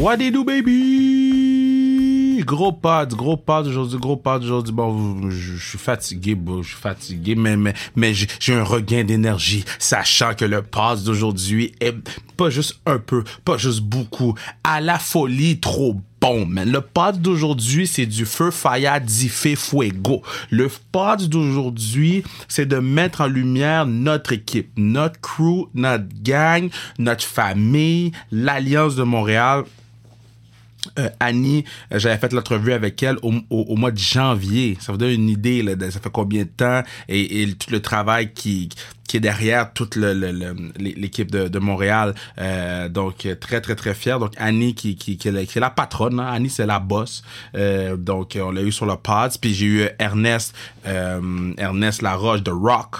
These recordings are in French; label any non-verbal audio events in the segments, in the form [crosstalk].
What do, baby? Gros pod, gros pod aujourd'hui, gros pod aujourd'hui. Bon, je, je suis fatigué, bon, je suis fatigué, mais, mais, mais j'ai un regain d'énergie, sachant que le pod d'aujourd'hui est pas juste un peu, pas juste beaucoup, à la folie trop bon, man. Le pod d'aujourd'hui, c'est du feu, fire, diffé, fuego. Le pod d'aujourd'hui, c'est de mettre en lumière notre équipe, notre crew, notre gang, notre famille, l'Alliance de Montréal. Euh, Annie, euh, j'avais fait l'entrevue avec elle au, mois de janvier. Ça vous donne une idée, de ça fait combien de temps et, tout le travail qui, est derrière toute l'équipe de, Montréal. Euh, donc, très, très, très fier. Donc, Annie, qui, est, la, patronne. hein. Annie, c'est la boss. Donc, on l'a eu sur le pod. Puis, j'ai eu Ernest, Ernest Laroche de Rock.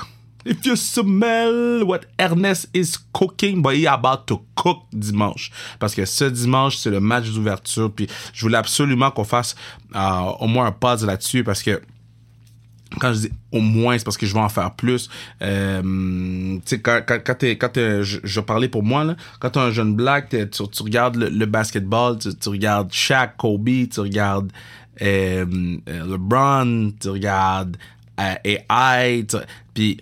If you smell what Ernest is cooking, but he about to cook dimanche. Parce que ce dimanche, c'est le match d'ouverture. Puis je voulais absolument qu'on fasse euh, au moins un pod là-dessus parce que quand je dis au moins, c'est parce que je vais en faire plus. Euh, tu sais, quand, quand, quand, t'es- quand t'es- je, parlais pour moi, là, quand t'es un jeune black, tu, regardes le, basketball, tu, regardes Shaq, Kobe, tu regardes euh, LeBron, tu regardes AI, tu- puis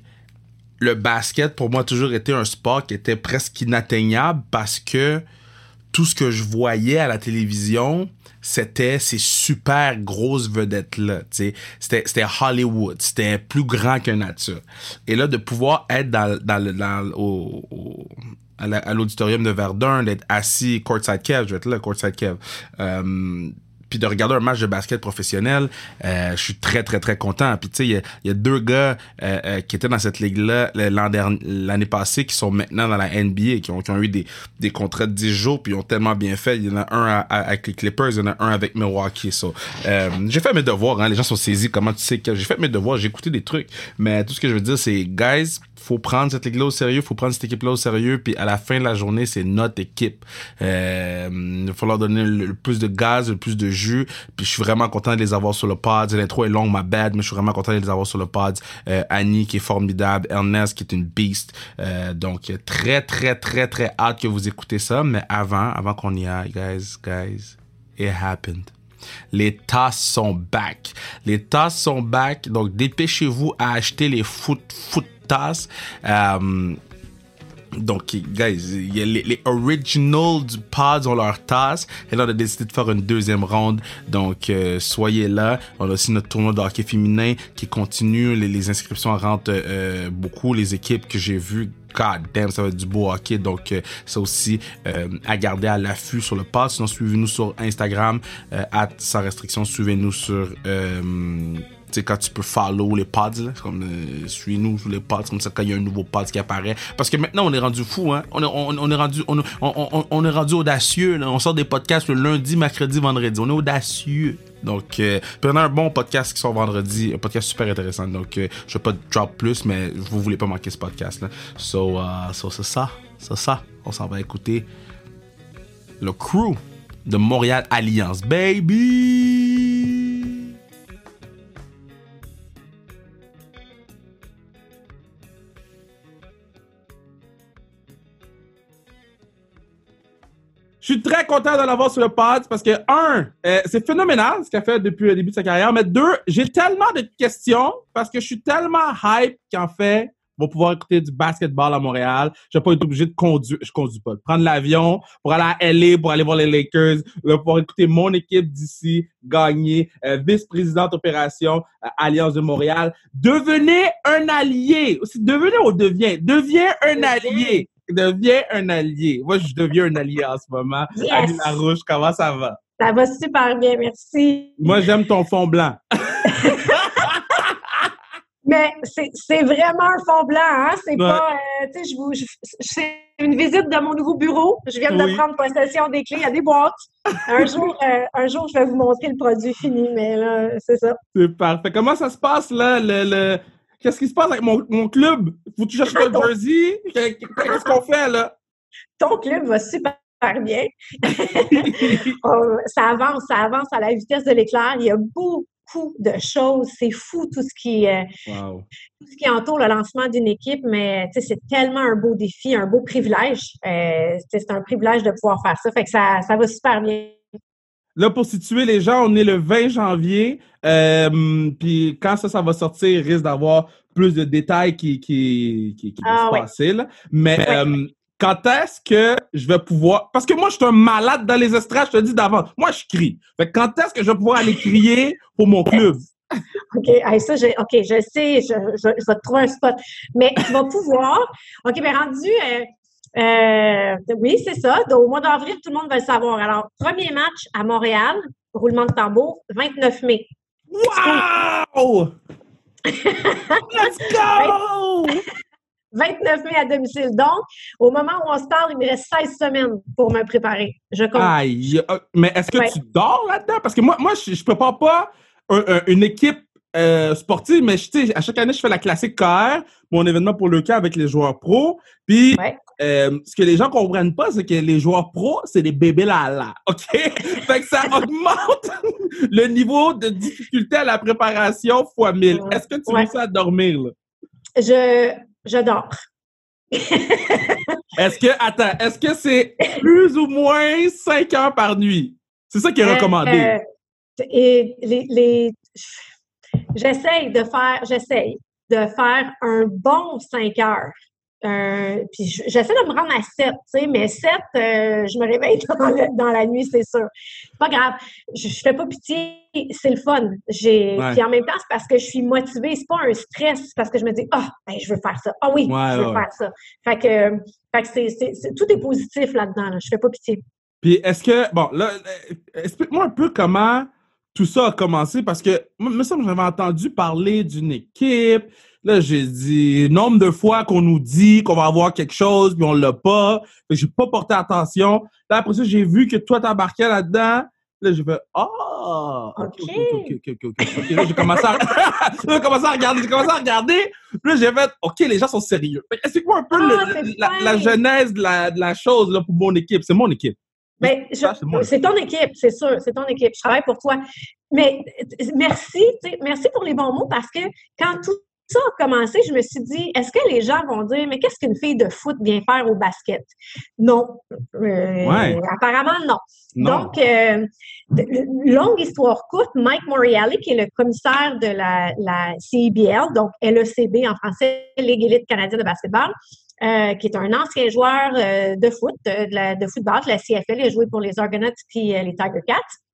le basket, pour moi, toujours été un sport qui était presque inatteignable parce que tout ce que je voyais à la télévision, c'était ces super grosses vedettes-là. C'était Hollywood. C'était plus grand que nature. Et là, de pouvoir être dans, dans, le- dans, au, à l'auditorium de Verdun, d'être assis courtside Kev, je vais être là, courtside Kev. Euh, de regarder un match de basket professionnel, euh, je suis très très très content. Puis tu sais, il y y a deux gars euh, euh, qui étaient dans cette ligue-là l'année passée, qui sont maintenant dans la NBA, qui ont, qui ont eu des, des contrats de 10 jours, puis ils ont tellement bien fait. Il y en a un avec les Clippers, il y en a un avec Milwaukee. So, euh, j'ai fait mes devoirs, hein. les gens sont saisis. Comment tu sais que j'ai fait mes devoirs, j'ai écouté des trucs. Mais tout ce que je veux dire, c'est guys, faut prendre cette ligue-là au sérieux, faut prendre cette équipe-là au sérieux, puis à la fin de la journée, c'est notre équipe. Euh, il va falloir donner le, le plus de gaz, le plus de jus, puis je suis vraiment content de les avoir sur le pod. L'intro est longue, ma bad, mais je suis vraiment content de les avoir sur le pod. Euh, Annie qui est formidable, Ernest qui est une beast. Euh, donc très très très très hâte que vous écoutez ça, mais avant, avant qu'on y aille, guys, guys, it happened. Les tasses sont back. Les tasses sont back. Donc, dépêchez-vous à acheter les foot, foot Euh, donc, guys, les, originals du pod ont leur tasse. Et là, on a décidé de faire une deuxième ronde. Donc, euh, soyez là. On a aussi notre tournoi de hockey féminin qui continue. Les, inscriptions rentrent euh, beaucoup. Les équipes que j'ai vues, God damn, ça va être du beau hockey. Donc, euh, ça aussi à garder à l'affût sur le pod. Sinon, suivez-nous sur Instagram, at sans restriction. Suivez-nous sur... Euh, tu sais, quand tu peux follow les pods, là, comme, euh, suis-nous les pods, comme ça, quand il y a un nouveau pod qui apparaît. Parce que maintenant, on est rendu fou, hein. On est, on, est rendu, on, est rendu audacieux. On sort des podcasts le lundi, mercredi, vendredi. On est audacieux. Donc, euh, puis on a un bon podcast qui sort vendredi, un podcast super intéressant. Donc, euh, je vais pas drop plus, mais vous voulez pas manquer ce podcast, là. So, uh, so c'est ça. C'est ça. On s'en va écouter le crew de Montréal Alliance. Baby! Très content de l'avoir sur le pod parce que, un, euh, c'est phénoménal ce qu'il a fait depuis le début de sa carrière, mais deux, j'ai tellement de questions parce que je suis tellement hype qu'en fait, on va pouvoir écouter du basketball à Montréal. Je vais pas être obligé de conduire, je conduis pas, de prendre l'avion pour aller à LA, pour aller voir les Lakers, là, pour écouter mon équipe d'ici gagner, euh, vice-présidente opération euh, Alliance de Montréal. Devenez un allié. Devenez ou devient, deviens un allié. Deviens un allié. Moi, je deviens un allié en ce moment. Yes. Annie Larouche, comment ça va? Ça va super bien, merci. Moi, j'aime ton fond blanc. [laughs] Mais c'est vraiment un fond blanc, hein? C'est Ouais. pas, euh, tu sais, je vous, c'est une visite de mon nouveau bureau. Je viens Oui. de prendre possession des clés. Il y a des boîtes. Un [laughs] jour, euh, un jour, je vais vous montrer le produit fini, mais là, c'est ça. C'est parfait. Comment ça se passe, là? Le, le... Qu'est-ce qui se passe avec mon, mon club? Faut que tu cherches le jersey? Qu'est-ce qu'on fait, là? Ton club va super bien. [laughs] Ça avance, ça avance à la vitesse de l'éclair. Il y a beaucoup, beaucoup de choses. C'est fou tout ce qui, euh, tout ce qui entoure le lancement d'une équipe, mais c'est tellement un beau défi, un beau privilège. Euh, c'est un privilège de pouvoir faire ça. Fait que ça, ça va super bien. Là, pour situer les gens, on est le 20 janvier. Euh, puis quand ça, ça va sortir, il risque d'avoir plus de détails qui, qui, qui, vont ah se passer. Là. Mais quand est-ce que je vais pouvoir. Parce que moi, je suis un malade dans les estrades, je te dis d'avant. Moi, je crie. Fait quand est-ce que je vais pouvoir aller crier pour mon club? OK, ça, OK, je sais, je, je, vais te trouver un spot. Mais tu vas pouvoir. OK, mais rendu. Euh, euh, oui, c'est ça. au mois d'avril, tout le monde va le savoir. Alors, premier match à Montréal, roulement de tambour, 29 mai. Wow! Let's go! [laughs] 29 mai à domicile. Donc, au moment où on se parle, il me reste 16 semaines pour me préparer. Je compte. Aïe! Euh, mais est-ce que tu dors là-dedans? Parce que moi, moi je ne prépare pas une équipe euh, sportive, mais à chaque année, je fais la classique KR, mon événement pour le cas avec les joueurs pros. Puis, euh, ce que les gens comprennent pas, c'est que les joueurs pros, c'est des bébés là [laughs] OK? fait que ça [laughs] augmente le niveau de difficulté à la préparation fois 1000. Est-ce que tu ouais. ça à dormir, là? Je, j'adore. [laughs] est-ce que, attends, est-ce que c'est plus ou moins 5 heures par nuit? C'est ça qui est euh, recommandé. Euh, et les, les... j'essaye de faire, j'essaye de faire un bon 5 heures. Euh, puis j'essaie de me rendre à 7, tu sais, mais 7, euh, je me réveille [laughs] dans, la nuit, c'est sûr. Pas grave. Je, je fais pas pitié, c'est le fun. J'ai, Puis en même temps, c'est parce que je suis motivée. C'est pas un stress, c'est parce que je me dis, ah, ben, je veux faire ça. Ah oui, je veux faire ça. Fait que, fait que c'est, c'est, tout est positif là-dedans. Là. Je fais pas pitié. Puis est-ce que, bon, là, explique-moi un peu comment tout ça a commencé, parce que, moi, me semble j'avais entendu parler d'une équipe Là, j'ai dit nombre de fois qu'on nous dit qu'on va avoir quelque chose, puis on l'a pas. Je j'ai pas porté attention. Là, après ça, j'ai vu que toi, t'embarquais là-dedans. Là, j'ai fait Ah! Oh, OK, OK, OK, OK, OK. Là, j'ai commencé à, [laughs] commencé à regarder, j'ai commencé à regarder. Là, j'ai fait OK, les gens sont sérieux. Explique-moi un peu ah, la, genèse de la, de la chose là, pour mon équipe. C'est mon équipe. Ben, c'est ton équipe, c'est sûr, c'est ton équipe. Je travaille pour toi. Mais merci, merci pour les bons mots parce que quand tout ça a commencé, je me suis dit, est-ce que les gens vont dire, mais qu'est-ce qu'une fille de foot vient faire au basket? Non. Euh, apparemment, non. Donc, euh, longue histoire courte, Mike Moriali, qui est le commissaire de la, la CIBL, donc LECB en français, Ligue élite canadienne de basketball, euh, qui est un ancien joueur de foot, de, la, de football de la CFL. Il a joué pour les Argonauts puis les Tiger Cats.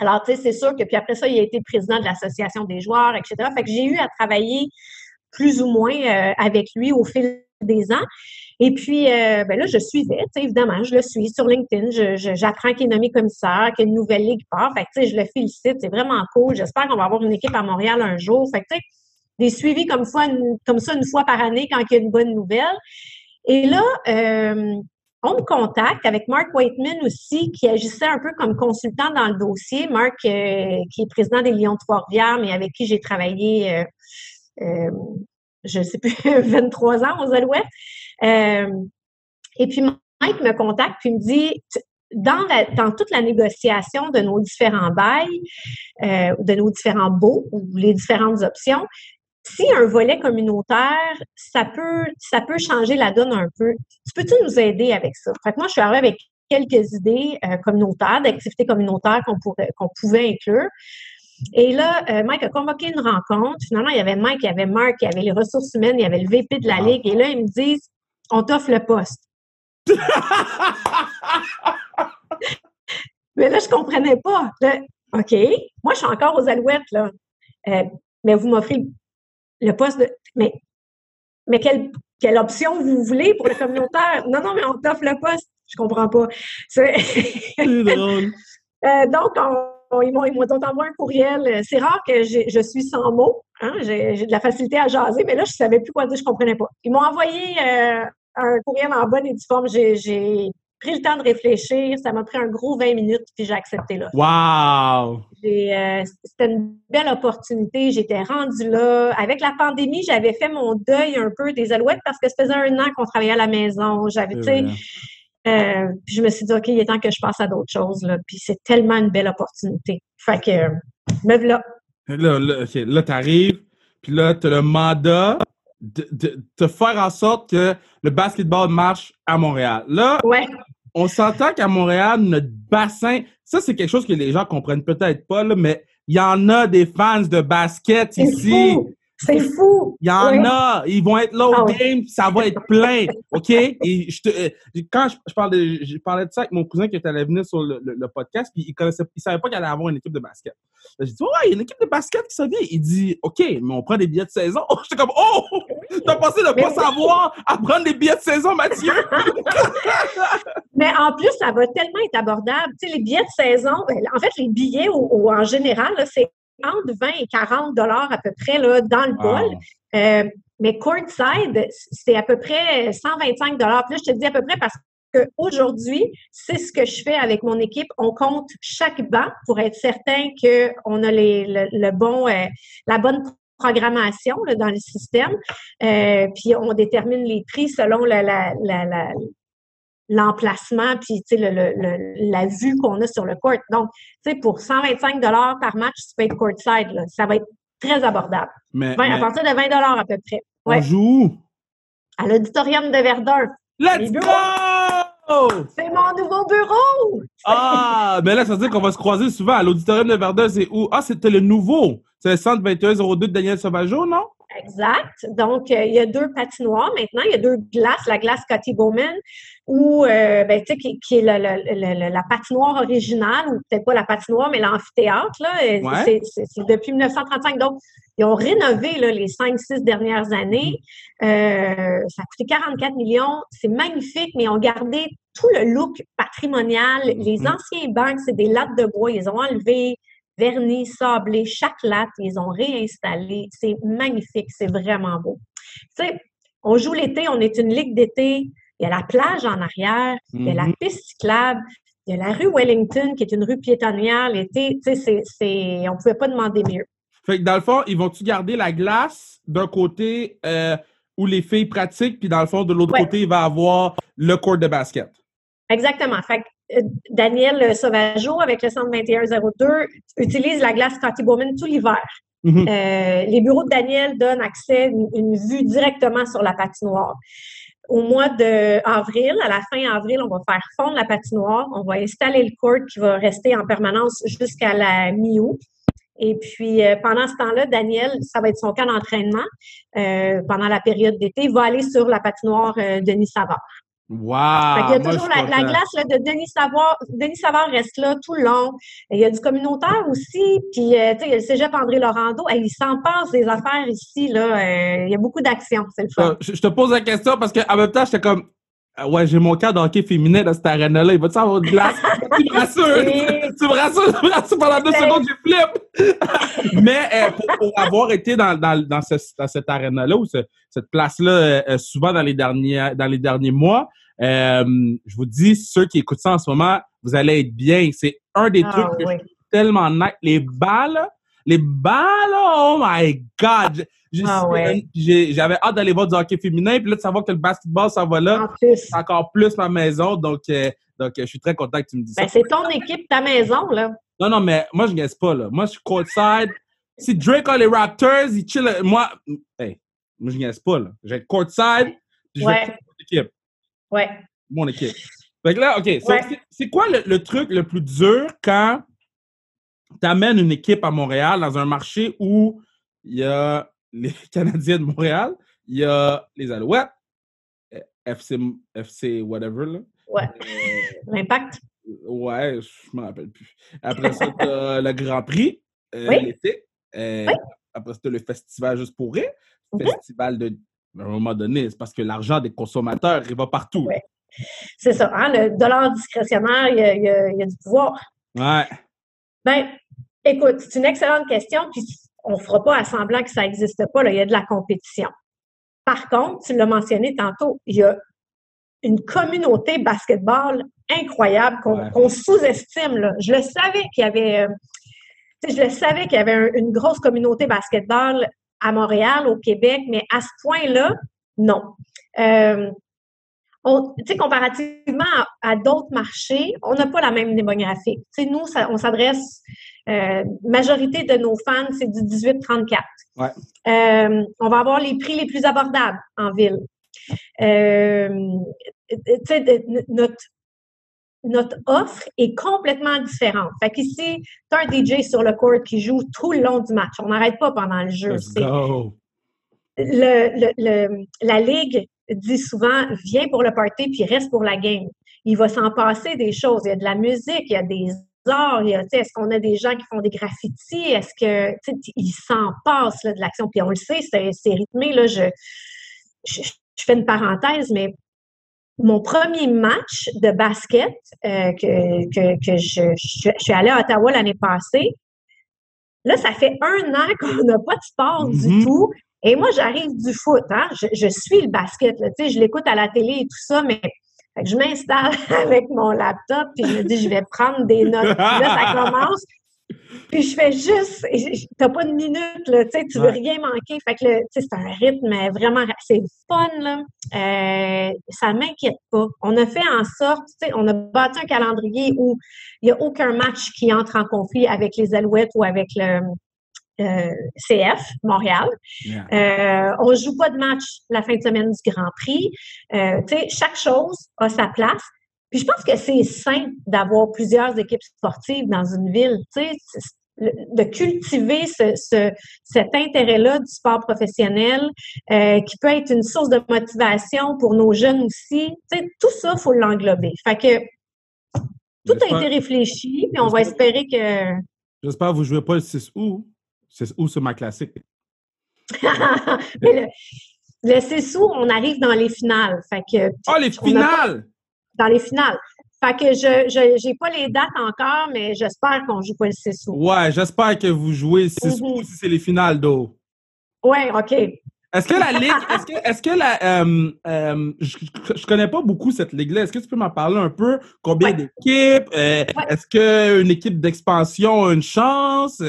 Alors, tu sais, c'est sûr que puis après ça, il a été président de l'association des joueurs, etc. Fait que j'ai eu à travailler plus ou moins euh, avec lui au fil des ans. Et puis, euh, ben là, je suivais, évidemment, je le suis sur LinkedIn. J'apprends qu'il est nommé commissaire, qu'il y a une nouvelle ligue part. Fait que, tu sais, je le félicite. C'est vraiment cool. J'espère qu'on va avoir une équipe à Montréal un jour. Fait que, tu sais, des suivis comme, fois, comme ça une fois par année quand il y a une bonne nouvelle. Et là, euh, on me contacte avec Mark Waitman aussi, qui agissait un peu comme consultant dans le dossier. Mark, euh, qui est président des Lions de Trois-Rivières, mais avec qui j'ai travaillé, euh, euh, je ne sais plus, [laughs] 23 ans aux Alouettes. et puis, Mike me contacte puis me dit, dans, dans toute la négociation de nos différents bails, de nos différents baux ou les différentes options, si un volet communautaire, ça peut, ça peut changer la donne un peu. Tu peux-tu nous aider avec ça? Fait que moi, je suis arrivée avec quelques idées euh, communautaires, d'activités communautaires qu'on pouvait inclure. Et là, euh, Mike a convoqué une rencontre. Finalement, il y avait Mike, il y avait Mark, il y avait les ressources humaines, il y avait le VP de la Ligue. Et là, ils me disent On t'offre le poste. [laughs] mais là, je comprenais pas. OK, moi, je suis encore aux alouettes, là. Euh, mais vous m'offrez le poste de. Mais, mais quelle, quelle option vous voulez pour le communautaire? Non, non, mais on t'offre le poste. Je comprends pas. C'est [laughs] drôle. Euh, donc, ils m'ont envoyé un courriel. C'est rare que je suis sans mots. Hein? J'ai de la facilité à jaser, mais là, je savais plus quoi dire, je comprenais pas. Ils m'ont envoyé euh, un courriel en bonne et due forme. J'ai pris le temps de réfléchir. Ça m'a pris un gros 20 minutes, puis j'ai accepté là. Wow! Euh, c'était une belle opportunité. J'étais rendue là. Avec la pandémie, j'avais fait mon deuil un peu des alouettes parce que ça faisait un an qu'on travaillait à la maison. J'avais, tu sais, euh, puis je me suis dit, OK, il est temps que je passe à d'autres choses. Là. Puis c'est tellement une belle opportunité. Fait que, me voilà. Là, là, là t'arrives, puis là, t'as le mandat de, de, de faire en sorte que le basketball marche à Montréal. Là, Ouais. on s'entend qu'à Montréal, notre bassin, ça, c'est quelque chose que les gens comprennent peut-être pas, là, mais il y en a des fans de basket ici. fou. C'est fou. Il y en Ouais. a, ils vont être là au Ah ouais. game, ça va être plein, OK? Et je te, euh, quand je, je parlais, je parlais de ça avec mon cousin qui était allé venir sur le, le- le podcast, puis il connaissait, il savait pas qu'il allait avoir une équipe de basket. J'ai dit, ouais, il y a une équipe de basket qui s'en vient. Il dit, OK, mais on prend des billets de saison. [laughs] J'étais comme, oh! T'as passé de Mais pas oui. savoir à prendre des billets de saison, Mathieu? [laughs] [laughs] Mais en plus, ça va tellement être abordable. Tu sais, les billets de saison, ben, en fait, les billets au- en général, c'est entre 20 et 40 dollars à peu près là, dans le bol. Euh, mais courtside, c'est à peu près 125 dollars. Puis là, je te dis à peu près parce qu'aujourd'hui, c'est ce que je fais avec mon équipe. On compte chaque banc pour être certain qu'on a les, le, le bon, euh, la bonne programmation là, dans le système. Euh, puis on détermine les prix selon la, la, la, la- l'emplacement puis tu sais le, le- le- la vue qu'on a sur le court. Donc, tu sais pour 125 dollars par match, tu peux être courtside là, ça va être très abordable. Mais, à partir de 20 dollars à peu près. Ouais, on joue où? à l'auditorium de Verdun. Let's go! C'est mon nouveau bureau. Ah, [laughs] mais là, ça veut dire qu'on va se croiser souvent. À l'auditorium de Verdun, c'est où? Ah, c'était le nouveau. C'est le centre 2102 de Daniel Sauvageau, non? Exact. Donc, euh, il y a deux patinoires maintenant. Il y a deux glaces. La glace Scotty Bowman, ou, euh, ben, qui, qui est le- le- le- le- la patinoire originale, ou peut-être pas la patinoire, mais l'amphithéâtre. Euh, Ouais. c'est, depuis 1935. Donc, ils ont rénové là, les cinq, six dernières années. Euh, ça a coûté 44 millions. C'est magnifique, mais ils ont gardé tout le look patrimonial. Les Mhm. anciens bancs, c'est des lattes de bois. Ils les ont enlevés vernis, sablé, chaque latte, ils ont réinstallé. C'est magnifique, c'est vraiment beau. Tu sais, on joue l'été, on est une ligue d'été. Il y a la plage en arrière, il y a la Mhm. piste cyclable, il y a la rue Wellington qui est une rue piétonnière l'été. Tu sais, c'est, on pouvait pas demander mieux. Fait que dans le fond, ils vont-tu garder la glace d'un côté euh, où les filles pratiquent, puis dans le fond, de l'autre Ouais. côté, il va avoir le court de basket? Exactement. Fait que, Daniel Sauvageau, avec le centre 2102, utilise la glace Scotty Bowman tout l'hiver. Mhm. Euh, les bureaux de Daniel donnent accès, une, une vue directement sur la patinoire. Au mois d'avril, à la fin avril, on va faire fondre la patinoire. On va installer le court qui va rester en permanence jusqu'à la mi-août. Et puis, euh, pendant ce temps-là, Daniel, ça va être son camp d'entraînement euh, pendant la période d'été. Va aller sur la patinoire euh, Denis Savard. Wow! Fait qu'il y a toujours la, glace là, de Denis Savard. Denis Savard reste là tout le long. Il y a du communautaire aussi. Puis, euh, tu sais, il y a le cégep André Laurando. Hey, il s'en passe des affaires ici. Là. Euh, il y a beaucoup d'actions. C'est le fun. Euh, Je, je te pose la question parce qu'en même temps, j'étais comme, ouais, j'ai mon cas d'hockey féminin dans cette arène-là. Il va-tu avoir de glace? [laughs] tu me rassures! Et- tu me rassures, tu me rassures pendant deux C'est- secondes, je flippe! [laughs] Mais euh, pour, pour avoir été dans, dans, dans, ce- dans cette arène-là, ou ce- cette place-là, euh, euh, souvent dans les derniers, dans les derniers mois, euh, je vous dis, ceux qui écoutent ça en ce moment, vous allez être bien. C'est un des Ah, trucs que oui. je trouve tellement nice. Les balles, les balles, oh my God! J'ai- Ah, ouais. j'ai- J'avais hâte d'aller voir du hockey féminin, puis là, de savoir que le basketball, ça va là, En encore plus ma maison. Donc, euh, donc euh, je suis très content que tu me dises ben, ça. c'est ton équipe, ta maison. là. Non, non, mais moi, je ne pas, là. Moi, je suis courtside. Si Drake a les Raptors, il chill. Moi, hey, moi, je ne pas, là. Être courtside, puis je vais Ouais. mon équipe. Ouais. Mon équipe. Fait que là, OK. Ouais. c'est- C'est quoi le, le truc le plus dur quand tu amènes une équipe à Montréal dans un marché où il y a les [laughs] Canadiens de Montréal, il y a les Alouettes, euh, FC, FC whatever, là. Ouais. Euh, L'impact. Ouais, je me rappelle plus. Après ça, t'as [laughs] le Grand Prix euh, Oui. l'été. Euh, Oui. Après ça, t'as le festival juste pour rire. Mhm. Festival de. À un moment donné, c'est parce que l'argent des consommateurs, il va partout. Ouais. C'est ça. Hein? Le dollar discrétionnaire, il y a, il y a- il y a du pouvoir. Ouais. Ben, écoute, c'est une excellente question, puis on ne fera pas à semblant que ça n'existe pas. Là. Il y a de la compétition. Par contre, tu l'as mentionné tantôt, il y a une communauté basketball incroyable qu'on Ouais. sous-estime. Je le savais qu'il y avait, euh, je le savais qu'il y avait un- une grosse communauté basketball à Montréal, au Québec, mais à ce point-là, non. Euh, comparativement à, d'autres marchés, on n'a pas la même démographie. Nous, on s'adresse, euh, majorité de nos fans, c'est du 18-34. Ouais. Euh, on va avoir les prix les plus abordables en ville. Euh, notre, notre offre est complètement différente. Fait qu'ici, tu as un DJ sur le court qui joue tout le long du match. On n'arrête pas pendant le jeu. Le, le, la ligue dit souvent viens pour le party puis reste pour la game. Il va s'en passer des choses. Il y a de la musique, il y a des arts, il y a, est-ce qu'on a des gens qui font des graffitis? Est-ce que, il s'en passe là, de l'action? Puis on le sait, c'est, rythmé. Là, je, je, fais une parenthèse, mais mon premier match de basket euh, que, que, que je, je, suis allée à Ottawa l'année passée, là, ça fait un an [laughs] qu'on n'a pas de sport du mm-hmm. tout. Et moi, j'arrive du foot, hein? je, suis le basket, là, je l'écoute à la télé et tout ça, mais je m'installe [laughs] avec mon laptop, puis je me dis, je vais prendre des notes. Puis là, ça commence. Puis je fais juste, t'as pas de minute, là, tu tu veux rien manquer. Fait que, c'est un rythme vraiment, c'est fun, là. Euh, ça m'inquiète pas. On a fait en sorte, tu sais, on a bâti un calendrier où il n'y a aucun match qui entre en conflit avec les Alouettes ou avec le, euh, CF, Montréal. Euh, on ne joue pas de match la fin de semaine du Grand Prix. Euh, chaque chose a sa place. Puis je pense que c'est sain d'avoir plusieurs équipes sportives dans une ville. De cultiver ce, cet intérêt-là du sport professionnel, qui peut être une source de motivation pour nos jeunes aussi. tout ça, il faut l'englober. Fait que tout a été réfléchi, puis on va espérer que. J'espère que vous ne jouez pas le 6 août. C'est où ce ma classique? [laughs] le, le sous, on arrive dans les finales. Fait que, oh, les finales! dans les finales. Fait que je n'ai pas les dates encore, mais j'espère qu'on joue pas le 6 sous. Ouais, j'espère que vous jouez le 6 mm-hmm. si c'est les finales d'eau. Ouais, OK. Est-ce que la [laughs] ligue, est-ce que, est-ce que la, euh, euh, je, je connais pas beaucoup cette ligue-là. Est-ce que tu peux m'en parler un peu? Combien d'équipes? Euh, est-ce qu'une équipe d'expansion a une chance?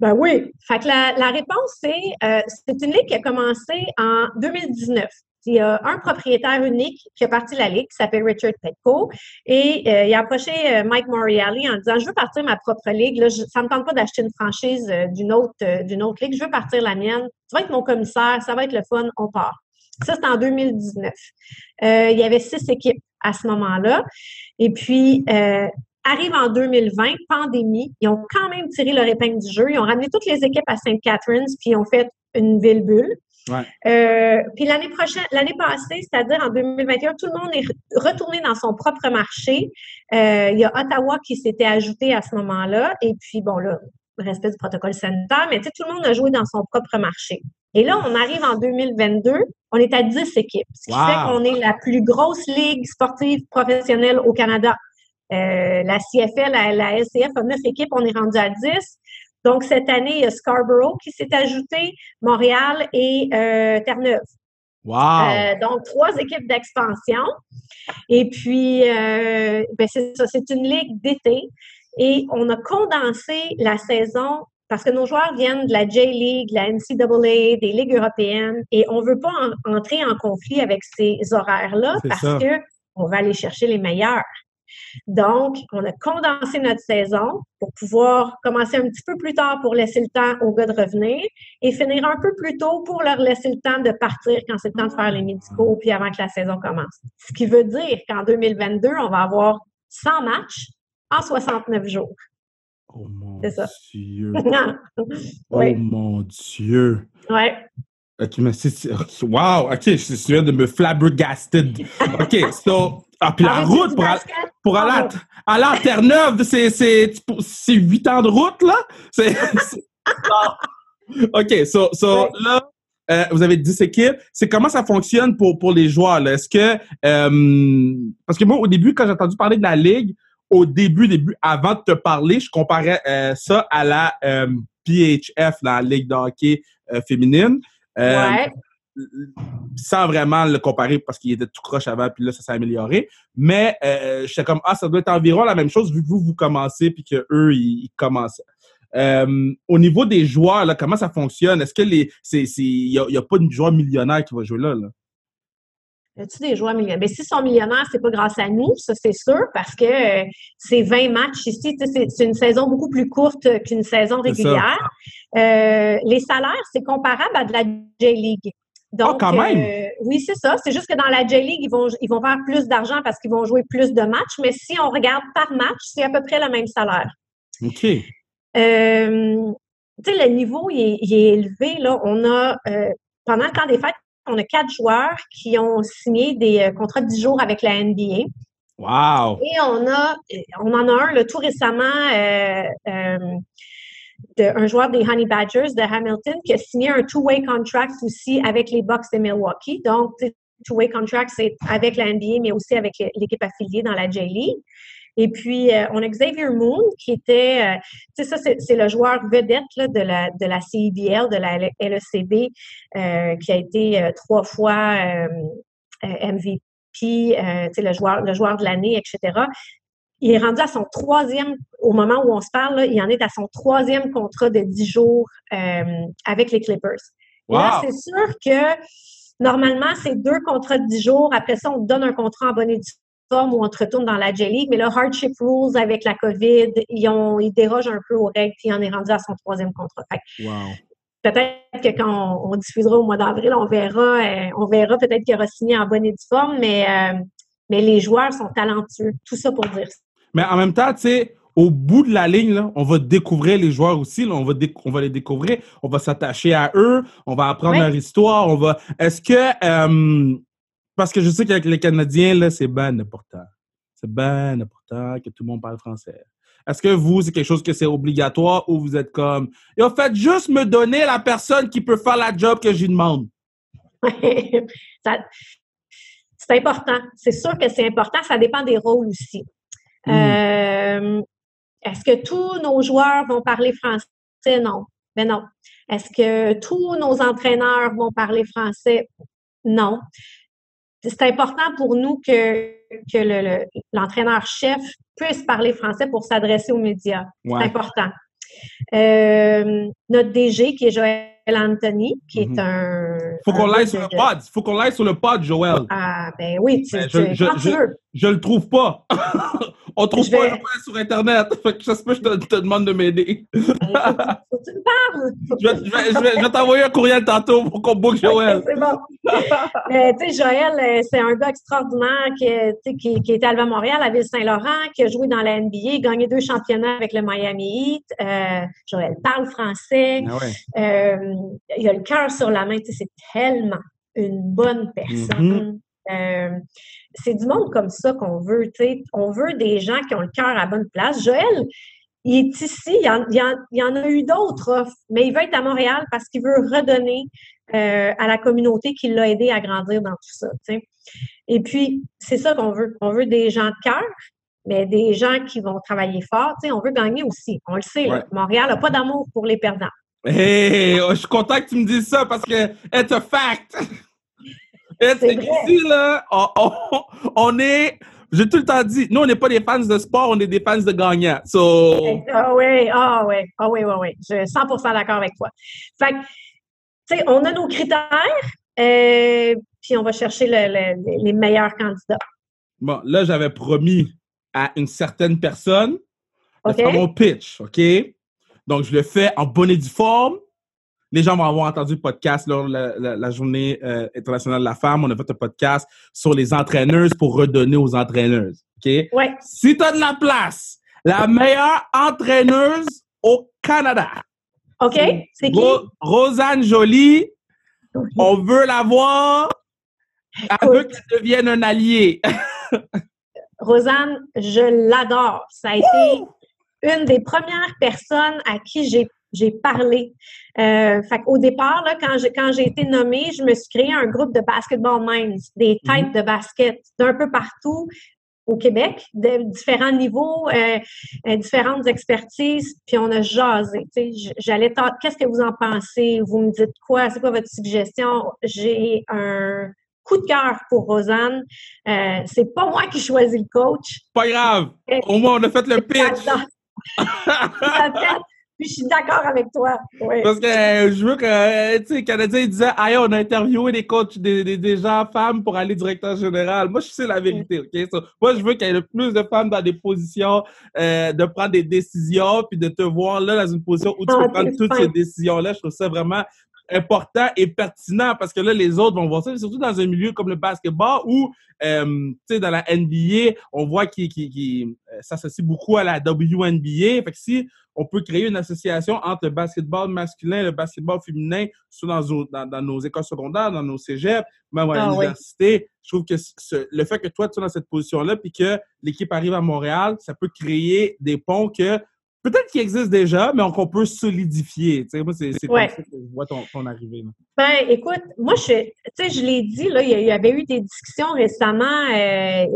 Ben oui. Fait que la, réponse, c'est euh, c'est une ligue qui a commencé en 2019. Il y a un propriétaire unique qui a parti de la ligue, qui s'appelle Richard Petco, et euh, il a approché euh, Mike Moriarty en disant Je veux partir ma propre ligue. Là, ça ne me tente pas d'acheter une franchise d'une autre, d'une autre ligue. Je veux partir la mienne. Tu vas être mon commissaire, ça va être le fun, on part. Ça, c'est en 2019. il y avait six équipes à ce moment-là. Et puis, Arrive en 2020, pandémie, ils ont quand même tiré leur épingle du jeu. Ils ont ramené toutes les équipes à St. Catharines, puis ils ont fait une ville bulle. Euh, puis l'année prochaine, l'année passée, c'est-à-dire en 2021, tout le monde est retourné dans son propre marché. Euh, il y a Ottawa qui s'était ajouté à ce moment-là. Et puis, bon, là, respect du protocole sanitaire, mais tout le monde a joué dans son propre marché. Et là, on arrive en 2022, on est à 10 équipes, ce qui fait qu'on est la plus grosse ligue sportive professionnelle au Canada. Euh, la CFL, la, la, LCF a neuf équipes, on est rendu à 10. Donc, cette année, il y a Scarborough qui s'est ajouté, Montréal et euh, Terre-Neuve. Wow. Euh, donc, trois équipes d'expansion. Et puis, ben c'est ça, c'est une ligue d'été. Et on a condensé la saison parce que nos joueurs viennent de la J-League, la NCAA, des ligues européennes, et on ne veut pas entrer en conflit avec ces horaires-là parce qu'on que on va aller chercher les meilleurs. Donc, on a condensé notre saison pour pouvoir commencer un petit peu plus tard pour laisser le temps aux gars de revenir et finir un peu plus tôt pour leur laisser le temps de partir quand c'est le temps de faire les médicaux puis avant que la saison commence. Ce qui veut dire qu'en 2022, on va avoir 100 matchs en 69 jours. Oh mon Dieu! [laughs] Oh mon Dieu! Ouais. Ok, mais c'est. Wow! Ok, je suis de me flabbergasted. Ok, so. Ah, puis la route pour, pour aller, à, aller à Terre-Neuve, c'est huit ans de route, là? C'est. [laughs] OK, so, so là, euh, vous avez 10 équipes. C'est comment ça fonctionne pour, pour les joueurs? Est-ce que. Euh, parce que moi, au début, quand j'ai entendu parler de la Ligue, au début, début, avant de te parler, je comparais euh, ça à la PHF, la Ligue de hockey féminine. ouais sans vraiment le comparer parce qu'il était tout croche avant, puis là, ça s'est amélioré. Mais euh, j'étais comme, ah, ça doit être environ la même chose vu que vous, vous commencez, puis qu'eux, ils, ils commencent. Euh, au niveau des joueurs, là, comment ça fonctionne? Est-ce que les. Il n'y a, a, pas de joueur millionnaire qui va jouer là? là? As-tu des joueurs millionnaires? Mais s'ils sont millionnaires, c'est pas grâce à nous, ça c'est sûr, parce que euh, c'est 20 matchs ici. C'est une saison beaucoup plus courte qu'une saison régulière. Euh, les salaires, c'est comparable à de la J-League. Donc, oh, quand même? Euh, oui, c'est ça. C'est juste que dans la J-League, ils vont, ils vont faire plus d'argent parce qu'ils vont jouer plus de matchs. Mais si on regarde par match, c'est à peu près le même salaire. OK. Euh, tu sais, le niveau, il est, élevé. Là. On a, pendant le temps des fêtes, on a quatre joueurs qui ont signé des euh, contrats de 10 jours avec la NBA. Wow! Et on a, on en a un tout récemment, euh, euh, un joueur des Honey Badgers de Hamilton qui a signé un two-way contract aussi avec les Bucks de Milwaukee. Donc, two-way contract, c'est avec la NBA, mais aussi avec l'équipe affiliée dans la J-League. Et puis, euh, on a Xavier Moon, qui était, euh, tu sais, ça, c'est le joueur vedette de, la, de la CIBL, de la LECB, euh, qui a été trois fois MVP, tu sais, le joueur, le joueur de l'année, etc. Il est rendu à son troisième, au moment où on se parle, il en est à son troisième contrat de dix jours avec les Clippers. là, c'est sûr que normalement, c'est deux contrats de dix jours. Après ça, on donne un contrat en bonne et où on te retourne dans la J-League. Mais le hardship rules avec la COVID, ils, ont, ils dérogent un peu aux règles, puis il en est rendu à son troisième contrat. Peut-être que quand on, diffusera au mois d'avril, on verra, euh, on verra peut-être qu'il aura signé en bonne et due forme, mais, euh, mais les joueurs sont talentueux. Tout ça pour dire ça. Mais en même temps, tu sais, au bout de la ligne, là, on va découvrir les joueurs aussi. on, va on va les découvrir. On va s'attacher à eux. On va apprendre leur histoire. On va. Est-ce que euh, parce que je sais qu'avec les Canadiens, là, c'est bien important. C'est bien important que tout le monde parle français. Est-ce que vous, c'est quelque chose que c'est obligatoire ou vous êtes comme, en fait, juste me donner la personne qui peut faire la job que j'y demande? [laughs] c'est important. C'est sûr que c'est important. Ça dépend des rôles aussi. Hmm. Euh, est-ce que tous nos joueurs vont parler français? Non. Mais non. Est-ce que tous nos entraîneurs vont parler français? Non c'est important pour nous que, que l'entraîneur-chef puisse parler français pour s'adresser aux médias. C'est important. Euh, notre DG, qui est Joël Anthony, qui est mhm. un. Faut qu'on l'aille sur le pod. Faut qu'on l'aille sur le pod, Joël. Ah, ben oui, tu, ben, je, je, je, le trouve pas. On trouve pas vais... sur Internet. [laughs] Fait que j'espère que je te, demande de m'aider. [laughs] Faut, que tu me parles. je vais, t'envoyer un courriel tantôt pour qu'on book Joël. c'est bon. Mais tu sais, Joël, euh, c'est un gars extraordinaire qui, qui, qui était à Montréal, à Ville-Saint-Laurent, qui a joué dans la NBA, gagné deux championnats avec le Miami Heat. Euh, Joël parle français. Ah euh, il a le cœur sur la main. C'est tellement une bonne personne. Mm-hmm. C'est du monde comme ça qu'on veut. On veut des gens qui ont le cœur à la bonne place. Joël, il est ici, il y en, a eu d'autres mais il veut être à Montréal parce qu'il veut redonner euh, à la communauté qui l'a aidé à grandir dans tout ça. Et puis, c'est ça qu'on veut. On veut des gens de cœur, mais des gens qui vont travailler fort. on veut gagner aussi. On le sait. Montréal n'a pas d'amour pour les perdants. Hey, oh, je suis content que tu me dises ça parce que it's a fact. [laughs] It's ici, là, on, est, j'ai tout le temps dit, nous, on n'est pas des fans de sport, on est des fans de gagnants. So... Ah oui, ah oui, ah oui, oui, oui. Je suis 100 d'accord avec toi. Fait que, tu sais, on a nos critères, euh, puis on va chercher les meilleurs candidats. Bon, là, j'avais promis à une certaine personne de faire mon pitch, OK? Donc, je le fais en bonne et due forme. Les gens vont avoir entendu le podcast lors de la, journée euh, internationale de la femme. On a fait un podcast sur les entraîneuses pour redonner aux entraîneuses. OK? Ouais. Si tu as de la place, la meilleure entraîneuse au Canada. OK? C'est qui? Rosanne Jolie. On veut la voir. Elle veut qu'elle devienne un allié. [laughs] Rosanne, je l'adore. Ça a été une des premières personnes à qui j'ai j'ai parlé. Euh, fait Au départ, là, quand j'ai quand j'ai été nommée, je me suis créé un groupe de basketball minds, des mhm. têtes de basket d'un peu partout au Québec, de différents niveaux, euh, euh, différentes expertises, puis on a jasé. J'allais qu'est-ce que vous en pensez? Vous me dites quoi? C'est quoi votre suggestion? J'ai un coup de cœur pour Rosanne. Euh, c'est pas moi qui choisis le coach. Pas grave. Au moins, on a fait le pitch. [laughs] Puis je suis d'accord avec toi. Parce que euh, je veux que, euh, tu sais, Canadien disait, ah, on a interviewé des coachs, des, des, gens femmes pour aller directeur général. Moi, je sais la vérité, OK? moi, je veux qu'il y ait le plus de femmes dans des positions, euh, de prendre des décisions, puis de te voir là dans une position où tu ah, peux prendre toutes ces décisions-là. Je trouve ça vraiment important et pertinent parce que là, les autres vont voir ça, surtout dans un milieu comme le basketball où, euh, tu sais, dans la NBA, on voit qu'il qui euh, s'associe beaucoup à la WNBA. Fait que si on peut créer une association entre le basketball masculin et le basketball féminin, soit dans, dans, nos écoles secondaires, dans nos cégeps, même à ah l'université, je trouve que le fait que toi, tu sois dans cette position-là, puis que l'équipe arrive à Montréal, ça peut créer des ponts que peut-être qu'il existe déjà, mais qu'on peut solidifier. Tu sais, moi, c'est comme ça que je vois ton, arrivée. Ben, écoute, moi, je, je l'ai dit, là, il y avait eu des discussions récemment euh,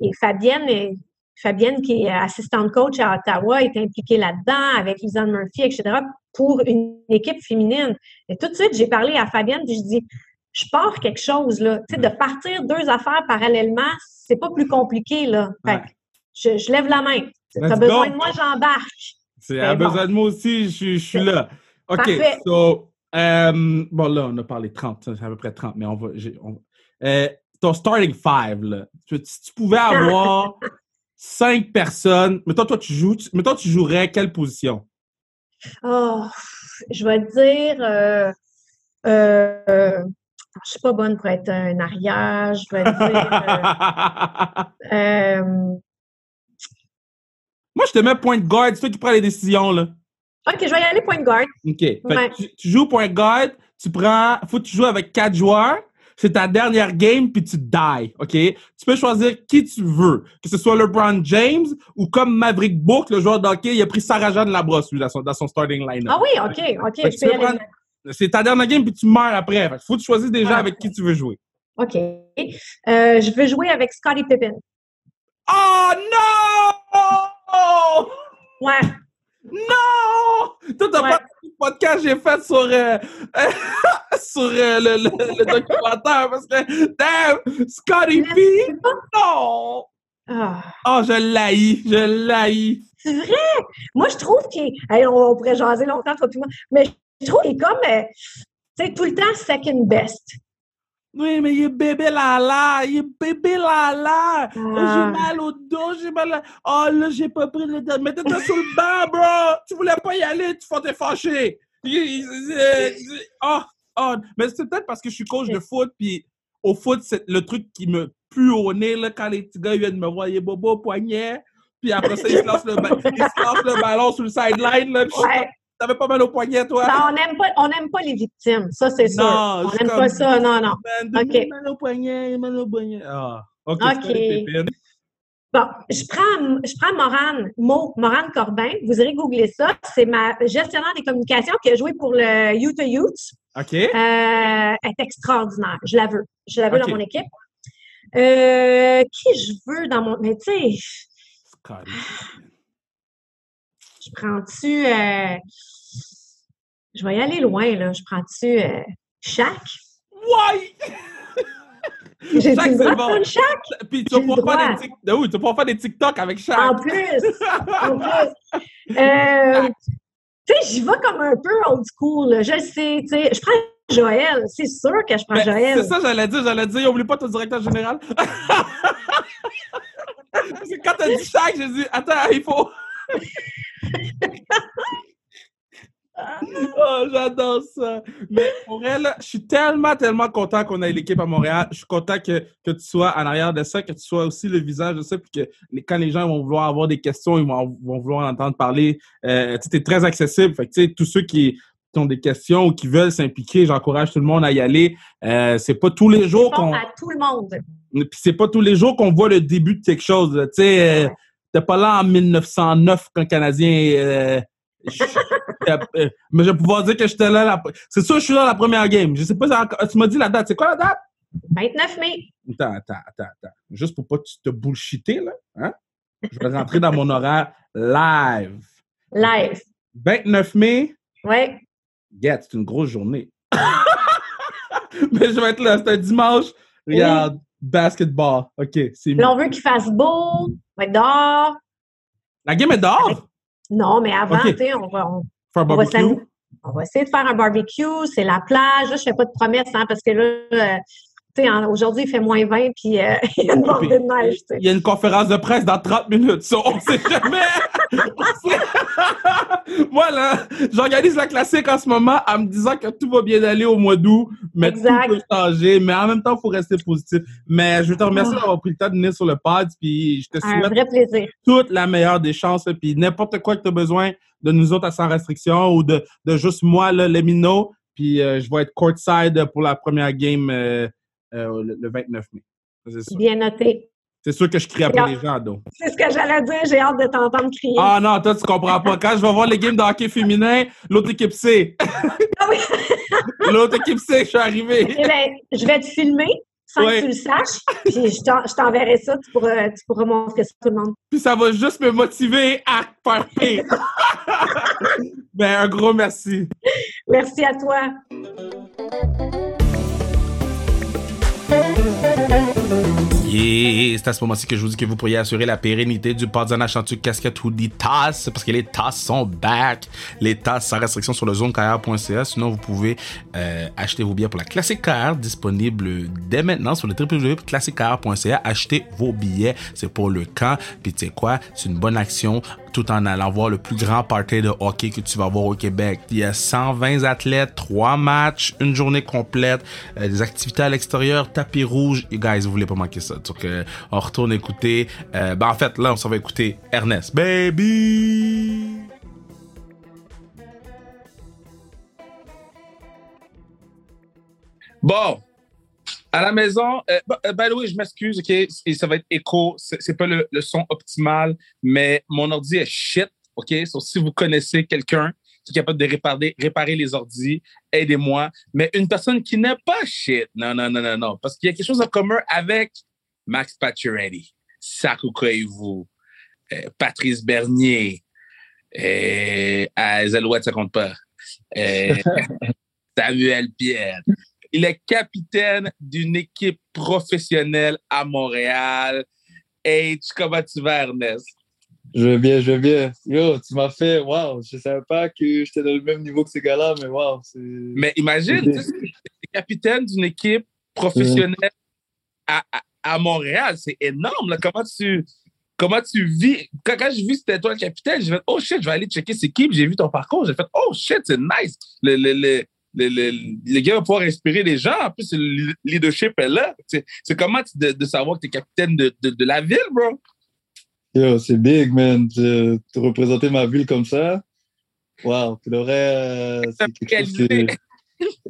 et, Fabienne, Fabienne, qui est assistante coach à Ottawa, est impliquée là-dedans avec Lisanne Murphy, etc., pour une équipe féminine. Et tout de suite, j'ai parlé à Fabienne, puis je dis, je pars quelque chose, là. Tu sais, de partir deux affaires parallèlement, c'est pas plus compliqué, là. Fait je, je, lève la main. Tu as besoin de moi, j'embarque. C'est à besoin de moi aussi, je, suis là. OK, so, euh, bon, là, on a parlé 30, c'est à peu près 30, mais on va. Euh, ton starting five, là, si tu pouvais avoir cinq personnes, mettons, toi, tu joues, mettons, tu jouerais quelle position? Oh, je vais te dire. Euh, euh, je suis pas bonne pour être un arrière, je vais dire. [laughs] moi, je te mets point guard. C'est toi qui prends les décisions, là. OK, je vais y aller point guard. OK. tu, joues point guard, tu prends... faut que tu joues avec quatre joueurs. C'est ta dernière game, puis tu die, OK? Tu peux choisir qui tu veux. Que ce soit LeBron James ou comme Maverick Book, le joueur d'hockey, il a pris Sarah Jeanne Labrosse, lui, dans son, dans son starting line. Ah oui, OK, OK. C'est ta dernière game, puis tu meurs après. Il faut que tu choisisses déjà ah. avec qui tu veux jouer. OK. Euh, je veux jouer avec Scottie Pippen. Oh non! Ouais. Non! Toi, t'as pas le podcast que j'ai fait sur, euh, [laughs] sur euh, le, le, documentaire parce que, damn, Scotty P! Non! Ah. Oh, je l'haïs, je l'haïs. C'est vrai! Moi, je trouve qu'il on, pourrait jaser longtemps, toi, moi, mais je trouve qu'il est comme, euh, tu sais, tout le temps second best. Oui, mais il est bébé là là, il est bébé là là. Oh, j'ai ah. mal au dos, j'ai mal à... Oh là, j'ai pas pris le... Mettez-toi sur le banc, bro! Tu voulais pas y aller, tu t'es fâché. Oh, oh. Mais c'est peut-être parce que je suis coach de foot, puis au foot, c'est le truc qui me pue au nez, là, quand les petits gars viennent me voir, il est bobo poignet. Puis après ça, ils se lancent le, le ballon sur le sideline, là. T'avais pas mal au poignet, toi? Non, on n'aime pas, on pas les victimes. Ça, c'est sûr. on n'aime pas ça. Non, non. OK. Mal au poignet, mal au poignet. Ah, OK. Bon, je prends, je prends Morane, Mo, Morane Corbin. Vous irez googler ça. C'est ma gestionnaire des communications qui a joué pour le Youth to Youth. OK. Euh, elle est extraordinaire. Je la veux. Je la veux dans mon équipe. Euh, qui je veux dans mon. Mais tu sais. Je prends-tu. Euh, je vais y aller loin, là. Je prends-tu euh, Chac? Ouais! [laughs] J'ai Chac, c'est bon. Puis tu vas pouvoir faire des, tic... oui, tu vas faire des TikTok avec Chac. En plus! en plus! Euh, tu sais, j'y vais comme un peu old school. Là. Je sais, tu sais. Je prends Joël. C'est sûr que je prends ben, Joël. C'est ça, j'allais dire. J'allais dire, oublie pas ton directeur général. [laughs] Parce que quand t'as dit Chac, j'ai dit, attends, il faut oh, j'adore ça. Mais pour elle, je suis tellement, tellement content qu'on ait l'équipe à Montréal. Je suis content que, que, tu sois en arrière de ça, que tu sois aussi le visage de ça, puis que quand les gens vont vouloir avoir des questions, ils vont, vont vouloir entendre parler. Euh, tu es très accessible. Fait que, tous ceux qui, ont des questions ou qui veulent s'impliquer, j'encourage tout le monde à y aller. Euh, c'est pas tous les jours qu'on. à tout le monde. Puis c'est pas tous les jours qu'on voit le début de quelque chose. Tu sais, euh, t'es pas là en 1909 quand le Canadien. Euh, euh, mais je vais pouvoir dire que j'étais là. C'est sûr, je suis là la première game. Je sais pas, tu m'as dit la date. C'est quoi la date? 29 mai. Attends, attends, attends, attends. Juste pour pas te bullshiter, là. Hein? Je vais rentrer dans mon horaire live. Live. 29 mai? Oui. Yeah, c'est une grosse journée. [laughs] mais je vais être là. C'est un dimanche. Regarde, basketball. OK, c'est Là, on veut qu'il fasse beau, va être dehors. La game est dehors? Non, mais avant, tu sais, on va. Faire un barbecue? On va, essayer de faire un barbecue. C'est la plage. Là, je fais pas de promesses, hein, parce que là, euh, aujourd'hui, il fait moins 20, puis euh, [laughs] il y a une bande de neige. Il y a une conférence de presse dans 30 minutes. Ça, on sait jamais. [laughs] Moi, là, j'organise la classique en ce moment en me disant que tout va bien aller au mois d'août, mais tout peut changer. Mais en même temps, il faut rester positif. Mais je te remercier ah. d'avoir pris le temps de venir sur le pod, puis je te souhaite Un vrai plaisir. toute la meilleure des chances, puis n'importe quoi que tu as besoin de nous autres à Sans Restriction ou de, de juste moi, là, les minots. Puis euh, je vais être courtside pour la première game euh, euh, le, 29 mai. Bien noté. C'est sûr que je crie après les gens, donc. C'est ce que j'allais dire, j'ai hâte de t'entendre crier. Ah non, toi, tu comprends pas. Quand je vais voir les games de hockey féminin, l'autre équipe C. Ah [laughs] l'autre équipe C, je suis arrivé. Eh ben, je vais te filmer sans que tu le saches. Puis je t'enverrai ça, tu pourras, tu pourras montrer ça à tout le monde. Puis ça va juste me motiver à faire pire. [laughs] ben, un gros merci. Merci à toi. Et c'est à ce moment-ci que je vous dis que vous pourriez assurer la pérennité du Padzana Chantu Casquette ou des tasses, parce que les tasses sont back. Les tasses sans restriction sur le zonekr.ca. Sinon, vous pouvez euh, acheter vos billets pour la Classique KR, disponible dès maintenant sur le www.classiquekr.ca. Achetez vos billets, c'est pour le camp. Puis tu sais quoi, c'est une bonne action tout en allant voir le plus grand party de hockey que tu vas voir au Québec. Il y a 120 athlètes, 3 matchs, une journée complète, euh, des activités à l'extérieur, tapis rouge. You guys, vous voulez pas manquer ça. Donc, euh, on retourne écouter. Euh, ben, en fait, là, on s'en va écouter Ernest. Baby! Bon, à la maison, euh, euh, by the way, je m'excuse, OK? Ça va être écho. C'est pas le, son optimal, mais mon ordi est shit, OK? So, si vous connaissez quelqu'un qui est capable de réparer, réparer les ordis, aidez-moi. Mais une personne qui n'est pas shit, non, non, non, non, non. Parce qu'il y a quelque chose en commun avec Max Pacioretty, Saku vous euh, Patrice Bernier, euh, à ça compte pas. Euh, [laughs] Samuel Pierre il est capitaine d'une équipe professionnelle à Montréal. H, comment tu vas, Ernest? Je vais bien, je vais bien. Yo, tu m'as fait, waouh, je savais pas que j'étais dans le même niveau que ces gars-là, mais waouh. Mais imagine, tu es capitaine d'une équipe professionnelle à, à, Montréal, c'est énorme. Là. Comment tu comment tu vis? Quand, quand j'ai vu c'était toi le capitaine, j'ai fait Oh shit, je vais aller checker ces équipes. J'ai vu ton parcours. J'ai fait Oh shit, c'est nice. Le, le, le, les gars vont pouvoir inspirer les gens. En plus, le leadership est là. C'est comment de, savoir que tu es capitaine de, de, la ville, bro? Yo, c'est big, man. De, représenter ma ville comme ça? Wow, tu l'aurais.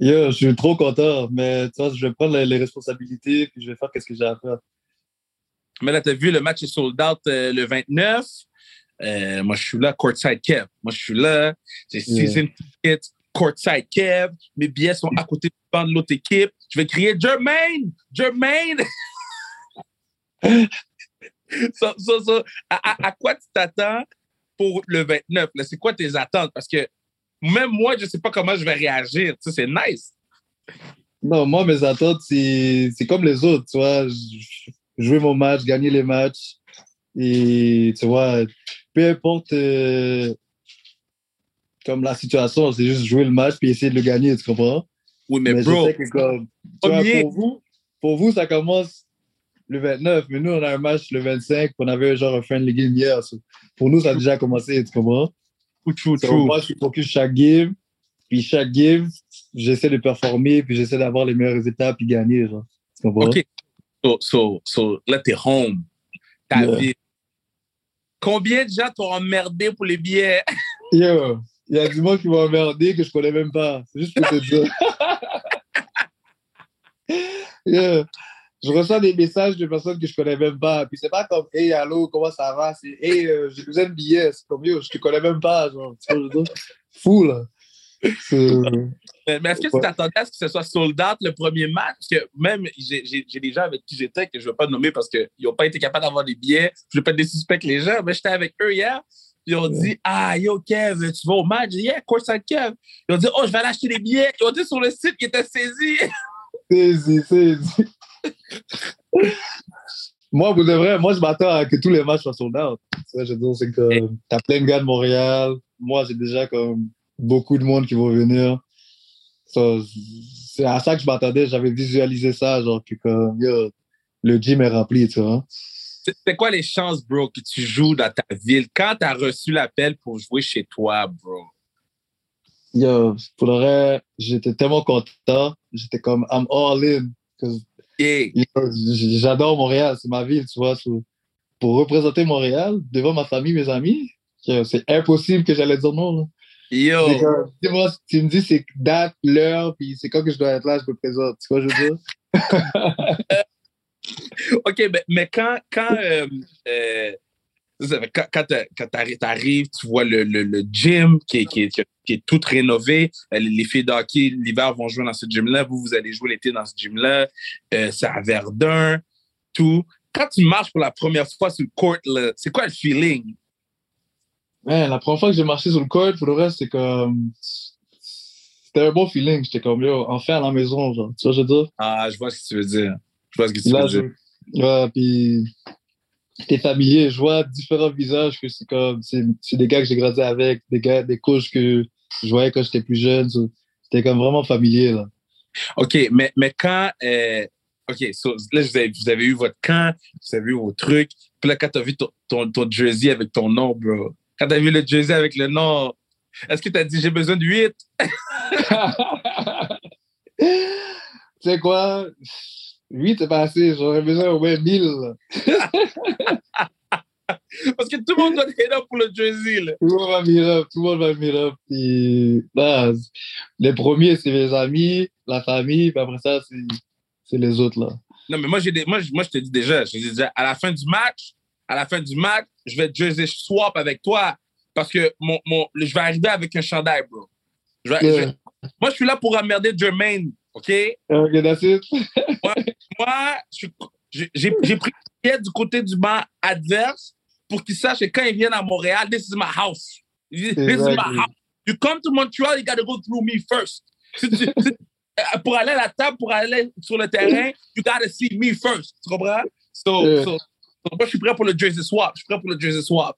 Yo, je suis trop content, mais tu vois, je vais prendre les, responsabilités puis je vais faire ce que j'ai à faire. Mais là, tu as vu, le match est sold out euh, le 29. Euh, moi, je suis là, courtside Kev. Moi, je suis là. J'ai season tickets courtside Kev. Mes billets sont à côté de l'autre équipe. Je vais crier Jermaine! Jermaine! [laughs] so, so, à, quoi tu t'attends pour le 29? C'est quoi tes attentes? Parce que même moi, je ne sais pas comment je vais réagir. C'est nice. Non, moi, mes attentes, c'est comme les autres. Tu jouer mon match, gagner les matchs. Et tu vois, peu importe euh, comme la situation, c'est juste jouer le match puis essayer de le gagner, tu comprends? Oui, mais, bro, pour, vous, pour vous, ça commence le 29, mais nous, on a un match le 25, on avait genre un friendly game hier. pour nous, ça a déjà commencé, tu comprends? True, true, Moi, je suis focus chaque game, puis chaque game, j'essaie de performer, puis j'essaie d'avoir les meilleurs résultats, puis gagner, genre. Tu comprends? OK. So, so, so là, t'es home. Ta vie. Combien gens t'ont emmerdé pour les billets? Yo, il y a du monde qui m'a emmerdé que je connais même pas. C'est juste pour te dire. Je reçois des messages de personnes que je connais même pas. Puis c'est pas comme Hey, allô, comment ça va? C'est Hey, euh, j'ai besoin de billets. C'est comme yo, je te connais même pas. Genre, Fou, là. Mais, est-ce que tu t'attendais à ce que ce soit sold out le premier match? Que même, j'ai des gens avec qui j'étais que je ne vais pas nommer parce qu'ils n'ont pas été capables d'avoir des billets. Je ne vais pas des suspects les gens, mais j'étais avec eux hier. Ils ont dit, ah, yo, Kev, tu vas au match? Dit, yeah, course Kev. Ils ont dit, oh, je vais aller acheter des billets. Ils ont dit sur le site qu'il était saisi. Saisi, saisi. moi, vous devrez, moi, je m'attends à que tous les matchs soient sold out. je veux dire, c'est que t'as plein de gars de Montréal. Moi, j'ai déjà comme beaucoup de monde qui vont venir. So, c'est à ça que je m'attendais. J'avais visualisé ça, genre, que comme, yo, le gym est rempli, tu vois. C'est quoi les chances, bro, que tu joues dans ta ville quand tu as reçu l'appel pour jouer chez toi, bro? Yo, pour le vrai, j'étais tellement content. J'étais comme, I'm all in. Yeah. J'adore Montréal, c'est ma ville, tu vois. Pour représenter Montréal devant ma famille, mes amis, c'est impossible que j'allais dire non. là. Yo. Comme, dis-moi, tu me dis c'est date, l'heure, puis c'est quand que je dois être là, je me présente. Tu vois, ce que je veux dire? [laughs] OK, mais, mais quand, quand, euh, euh, quand, quand t'a- quand t'arri- t'arrives, tu vois le, le, le gym qui est, qui, est, qui est- tout rénové. Euh, Les les filles d'hockey, l'hiver, vont jouer dans ce gym-là. Vous, vous allez jouer l'été dans ce gym-là. Euh, c'est à Verdun, tout. Quand tu marches pour la première fois sur le court, c'est quoi le feeling? Ouais, la première fois que j'ai marché sur le court, pour le reste, c'est comme. C'était un bon feeling. J'étais comme, yo, enfin à la maison, genre. Tu vois, ce que je veux dire? Ah, je vois ce que tu veux dire. Je ce que tu Là, je... Ouais, puis. T'es familier, je vois différents visages que c'est comme. C'est c'est des gars que j'ai grandi avec, des gars, des coachs que je voyais quand j'étais plus jeune. so, C'était comme vraiment familier, là. OK, mais, mais quand. euh, OK, so, là, vous avez, vous avez eu votre camp, vous avez eu vos trucs. Puis là, quand tu as vu ton, ton, ton jersey avec ton nom, bro, quand tu as vu le jersey avec le nom, est-ce que tu as dit j'ai besoin de 8? [laughs] tu sais quoi? 8 c'est pas assez, j'aurais besoin au moins 1000. là. [laughs] Parce que tout le monde doit être là pour le jersey. Là. Tout le monde va me up, tout le monde va. Puis, là, les premiers, c'est mes amis, la famille, puis après ça, c'est les autres, là. Non, mais moi, des, moi, je- moi, je te dis déjà, je te dis déjà, à la fin du match, à la fin du match, je vais jersey swap avec toi parce que mon, mon, je vais arriver avec un chandail, bro. Je vais- je vais- Yeah. moi, je suis là pour emmerder Jermaine, OK? Ok, that's it. [laughs] moi, suis- j'ai pris le du côté du banc adverse pour qu'ils sachent que quand ils viennent à Montréal, this is my house. This is my Exactly. house. You come to Montreal, you gotta go through me first. Si tu- si- euh, pour aller à la table, pour aller sur le terrain, you gotta see me first. Tu comprends? So, Yeah. so- so moi, je suis prêt pour le jersey swap. Je suis prêt pour le jersey swap.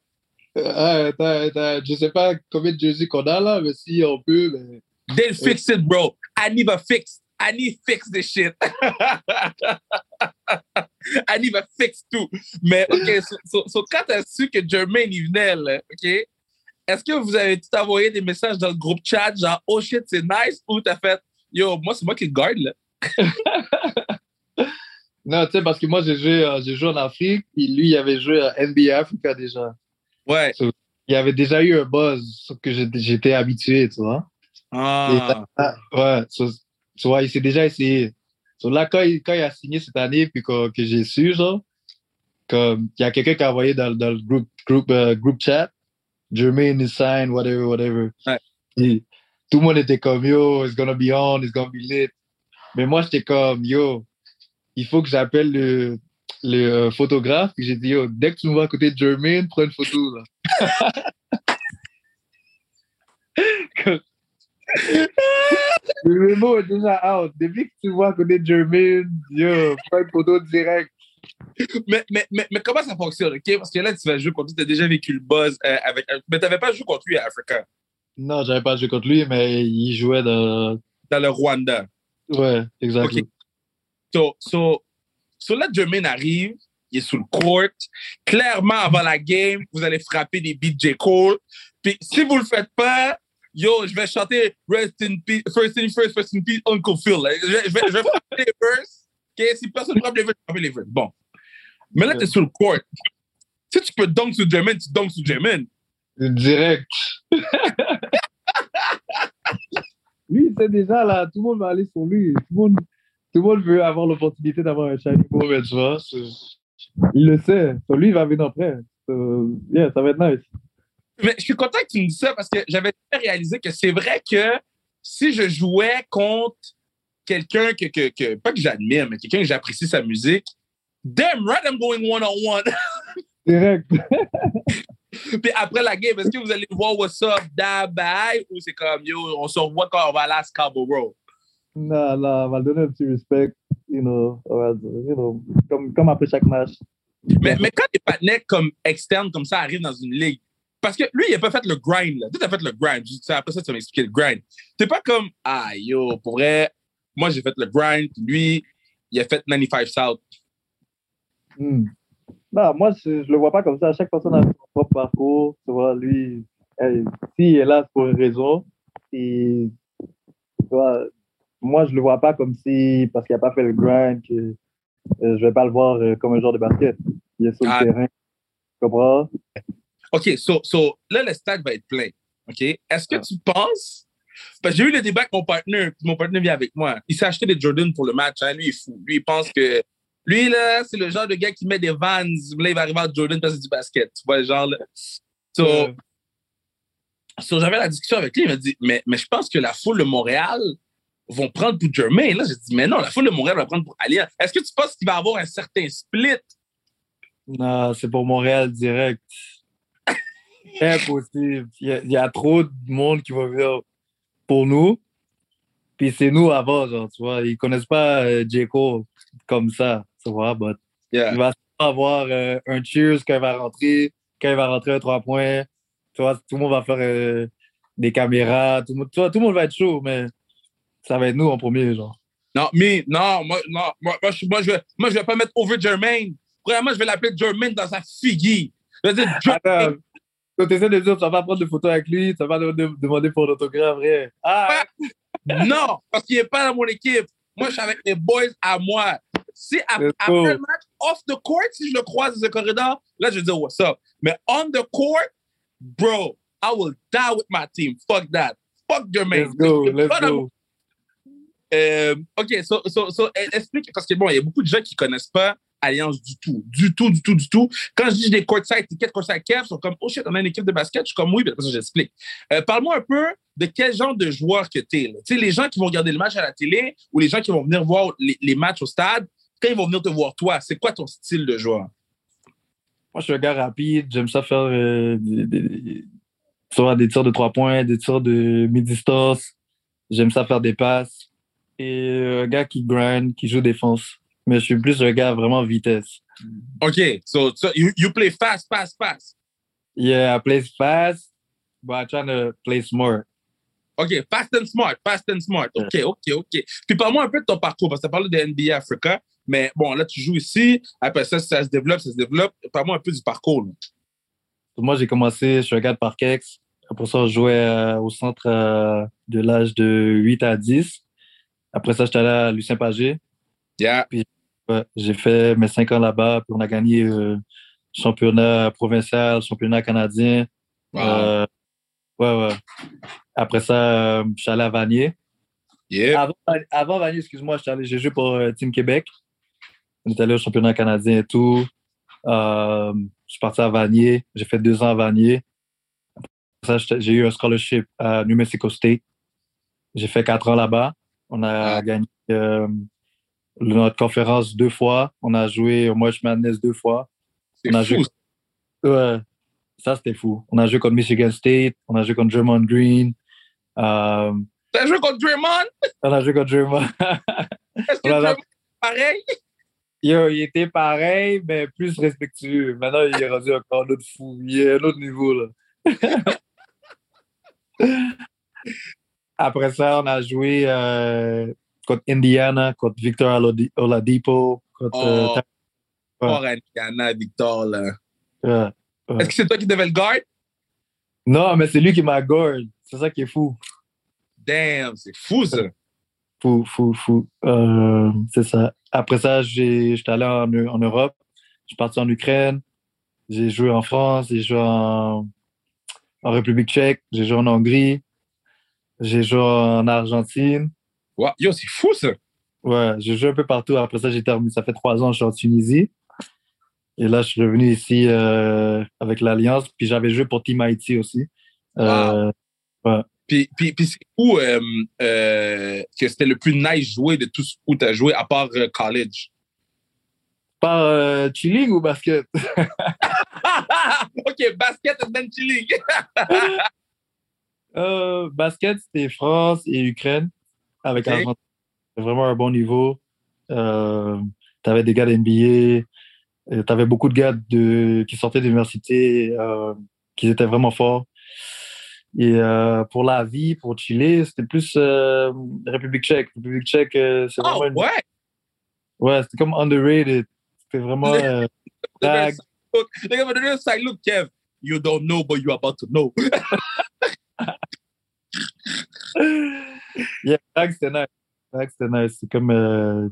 Ah, attends, attends, je sais pas combien de jerseys qu'on a, là, mais si on peut, ben... They'll fix it, bro. I need a fix. I need fix this shit. I need a fix tout. Mais, OK, so, so, so quand t'as su que Jermaine, il venait, là, OK, est-ce que vous avez tout envoyé des messages dans le groupe chat, genre, oh shit, c'est nice, ou t'as fait, yo, moi, c'est moi qui le garde, là? [laughs] Non, tu sais, parce que moi, j'ai joué, euh, j'ai joué en Afrique, puis lui, il avait joué à NBA Africa déjà. Ouais. Il avait déjà eu un buzz, sauf que j'étais- habitué, tu vois. Ah. Ah, ouais, so- tu vois, il s'est déjà essayé. So là, quand il, quand il a signé cette année, puis que, que j'ai su, genre, comme, il y a quelqu'un qui a envoyé dans, dans le groupe, group, euh, group chat, Jermaine is signed, whatever, whatever. Ouais. Et tout le monde était comme, yo, it's gonna be on, it's gonna be lit. Mais moi, j'étais comme, yo, il faut que j'appelle le, le euh, photographe. Puis j'ai dit, yo, dès que tu me vois à côté de Jermaine, prends une photo, là. [laughs] Le mot est déjà out. Depuis que tu vois côté de Jermaine, yo, prends une photo direct. Mais, mais, mais, mais comment ça fonctionne, OK? Parce que là, tu vas jouer contre lui, t'as déjà vécu le buzz euh, avec... Mais t'avais pas joué contre lui à Africa, Non, j'avais pas joué contre lui, mais il jouait dans. dans le Rwanda. Ouais, exactement. Ok. So, so, so là, Jermaine arrive, il est sous le court. Clairement, avant la game, vous allez frapper des beats J. Cole. Puis si vous le faites pas, yo, je vais chanter Rest in peace, First in First, First in Peace, Uncle Phil. là. Je vais, je vais, je vais frapper les verses. Si personne ne frappe les verses, je vais frapper les verses. Bon. Mais là, tu es sur le court. Si tu peux dunk sur Jermaine, tu dunk sur Jermaine. Direct. lui, il sait déjà, là, tout le monde va aller sur lui. Tout le monde, tout le monde veut avoir l'opportunité d'avoir un shiny moment, tu vois. Il le sait. So, lui, il va venir après. So, yeah, ça va être nice. Mais je suis content que tu me dises ça parce que j'avais réalisé que c'est vrai que si je jouais contre quelqu'un que, que, que pas que j'admire, mais quelqu'un que j'apprécie sa musique, damn right I'm going one-on-one. [laughs] Direct. Puis après la game, est-ce que vous allez voir What's Up, da, bye, ou c'est comme, yo, on se revoit quand on va aller à Scarborough? Non, non, on va donner un petit respect. You know, va you know, comme, comme après chaque match. Mais, mais quand des partenaires comme externes comme ça arrivent dans une ligue, Parce que lui, il a pas fait le grind, là. Tu as fait le grind. Après ça, tu m'as expliqué le grind. T'es pas comme, ah, yo, pour vrai, moi, j'ai fait le grind, lui, il a fait 95 South. Hmm. Non, moi, je, je le vois pas comme ça. Chaque personne a son propre parcours. Tu vois, lui, s'il est là, pour une raison. Et, tu vois, moi, je le vois pas comme si, parce qu'il a pas fait le grind, que euh, je vais pas le voir euh, comme un joueur de basket. Il est sur Ah. le terrain. Tu comprends? OK, so, so là, le stade va être plein. OK? Est-ce que Ah. tu penses. Parce que j'ai eu le débat avec mon partenaire, mon partenaire vient avec moi. Il s'est acheté des Jordan pour le match. Hein. Lui, il est fou. Lui, il pense que. Lui, là, c'est le genre de gars qui met des vans. Là, il va arriver à Jordan parce que c'est du basket. Tu vois, le genre, là. So, so, j'avais la discussion avec lui. Il m'a dit, mais, mais je pense que la foule de Montréal vont prendre pour Jermaine. Là, j'ai dit, mais non, la foule de Montréal va prendre pour Alien. Est-ce que tu penses qu'il va avoir un certain split? Non, c'est pour Montréal direct. Impossible. Il y, a, il y a trop de monde qui va venir pour nous. Puis c'est nous avant, genre, tu vois. Ils connaissent pas euh, comme ça, tu vois. But Yeah. il va avoir euh, un cheers quand il va rentrer, quand il va rentrer un trois points. Tu vois, tout le monde va faire euh, des caméras. Tout le, monde, tu vois, tout le monde va être chaud, mais ça va être nous en premier, genre. Non, mais non, moi, non, moi, moi, je, moi, je, vais- moi, je vais pas mettre over Jermaine. Vraiment, je vais l'appeler Jermaine dans sa figure. Je vais dire Jermaine. Quand tu essaies de dire tu vas pas prendre de photos avec lui, tu vas pas de- de- demander pour l'autographe, vrai. Ah, [laughs] Non, parce qu'il n'est pas dans mon équipe. Moi, je suis avec les boys à moi. Si après le match, off the court, si je le croise dans le corridor, là, je vais dire what's up? Mais on the court, bro, I will die with my team. Fuck that. Fuck Jermaine. let's go, let's go. Euh, OK, so, so, so, eh, explique, parce que bon, il y a beaucoup de gens qui connaissent pas Alliance du tout. Du tout, du tout, du tout. Quand je dis des courtside tickets, courtside ils sont comme, oh shit, on a une équipe de basket. Je suis comme, oui, après ça, j'explique. Euh, Parle-moi un peu de quel genre de joueur que tu es. Tu les gens qui vont regarder le match à la télé ou les gens qui vont venir voir les, matchs au stade, quand ils vont venir te voir toi, c'est quoi ton style de joueur? Moi, je suis un gars rapide. J'aime ça faire euh, des, des- tirs de trois points, des tirs de mi-distance. J'aime ça faire des passes. Et un gars qui grind, qui joue défense. Mais je suis plus un gars vraiment vitesse. OK, so, so you, you play fast, fast, fast. Yeah, I play fast, but I try to play smart. OK, fast and smart, fast and smart. OK, OK, OK. Puis parle-moi un peu de ton parcours, parce que tu parlé de NBA Africa, mais bon, là, tu joues ici, après ça, ça se développe, ça se développe. Parle-moi un peu du parcours. là. Moi, j'ai commencé, je suis un gars de Parkex. Après ça, je jouais euh, au centre euh, de l'âge de 8 à 10. Après ça, j'étais allé à Lucien Pagé. Yeah. Ouais, j'ai fait mes cinq ans là-bas, puis on a gagné euh, championnat provincial, championnat canadien. Wow. Euh, ouais, ouais. Après ça, euh, je suis allé à Vanier. Yeah. Avant, avant Vanier, excuse-moi, j'ai joué pour euh, Team Québec. On est allé au championnat canadien et tout. Euh, je suis parti à Vanier. J'ai fait deux ans à Vanier. Après ça, j'ai eu un scholarship à New Mexico State. J'ai fait quatre ans là-bas. On a Ah. gagné notre conférence deux fois. On a joué au March Madness deux fois. on a C'est joué- fou. Ouais, ça c'était fou. On a joué contre Michigan State. On a joué contre Draymond Green. Euh, T'as joué contre Draymond? on a joué contre Draymond. [laughs] Est-ce que a- Draymond pareil? [laughs] Yo, il était pareil, mais plus respectueux. Maintenant, il est rendu encore un autre fou. Il est à un autre niveau, là. [laughs] Après ça, on a joué euh, contre Indiana, contre Victor Oladi- Oladipo, contre... Oh. euh, Fort Indiana, Victor, là. Est-ce que c'est toi qui devais le guard? non, mais c'est lui qui m'a guard. C'est ça qui est fou. Damn, c'est fou, ça. Fou, fou, fou. Euh, c'est ça. Après ça, j'étais allé en, en Europe. Je suis parti en Ukraine. J'ai joué en France. J'ai joué en, en République tchèque. J'ai joué en Hongrie. J'ai joué en Argentine. Wow. Yo, c'est fou, ça. Ouais, j'ai joué un peu partout. Après ça, j'ai terminé. Ça fait trois ans que je suis en Tunisie. Et là, je suis revenu ici euh, avec l'Alliance. Puis j'avais joué pour Team Haïti aussi. Euh, Puis, puis, puis c'est où euh, que c'était le plus nice joué de tout ce où tu as joué, à part college? Par chilling ou basket? [laughs] OK, basket and then chilling. [laughs] Basket, c'était France et Ukraine avec vraiment un bon niveau. Euh, tu avais des gars d'NBA. Tu avais beaucoup de gars de, qui sortaient de l'université. Euh, qu'ils étaient vraiment forts. Et euh, pour la vie, pour chiller, c'était plus euh, République tchèque. République tchèque, euh, c'est Oh, vraiment. une- ouais! Ouais, c'était comme underrated. C'était vraiment. [laughs] euh. Look, They're gonna do this like, look, Kev, you don't know, but you're about to know. [laughs] [laughs] Yeah, Prague, nice. Nice. C'est comme euh,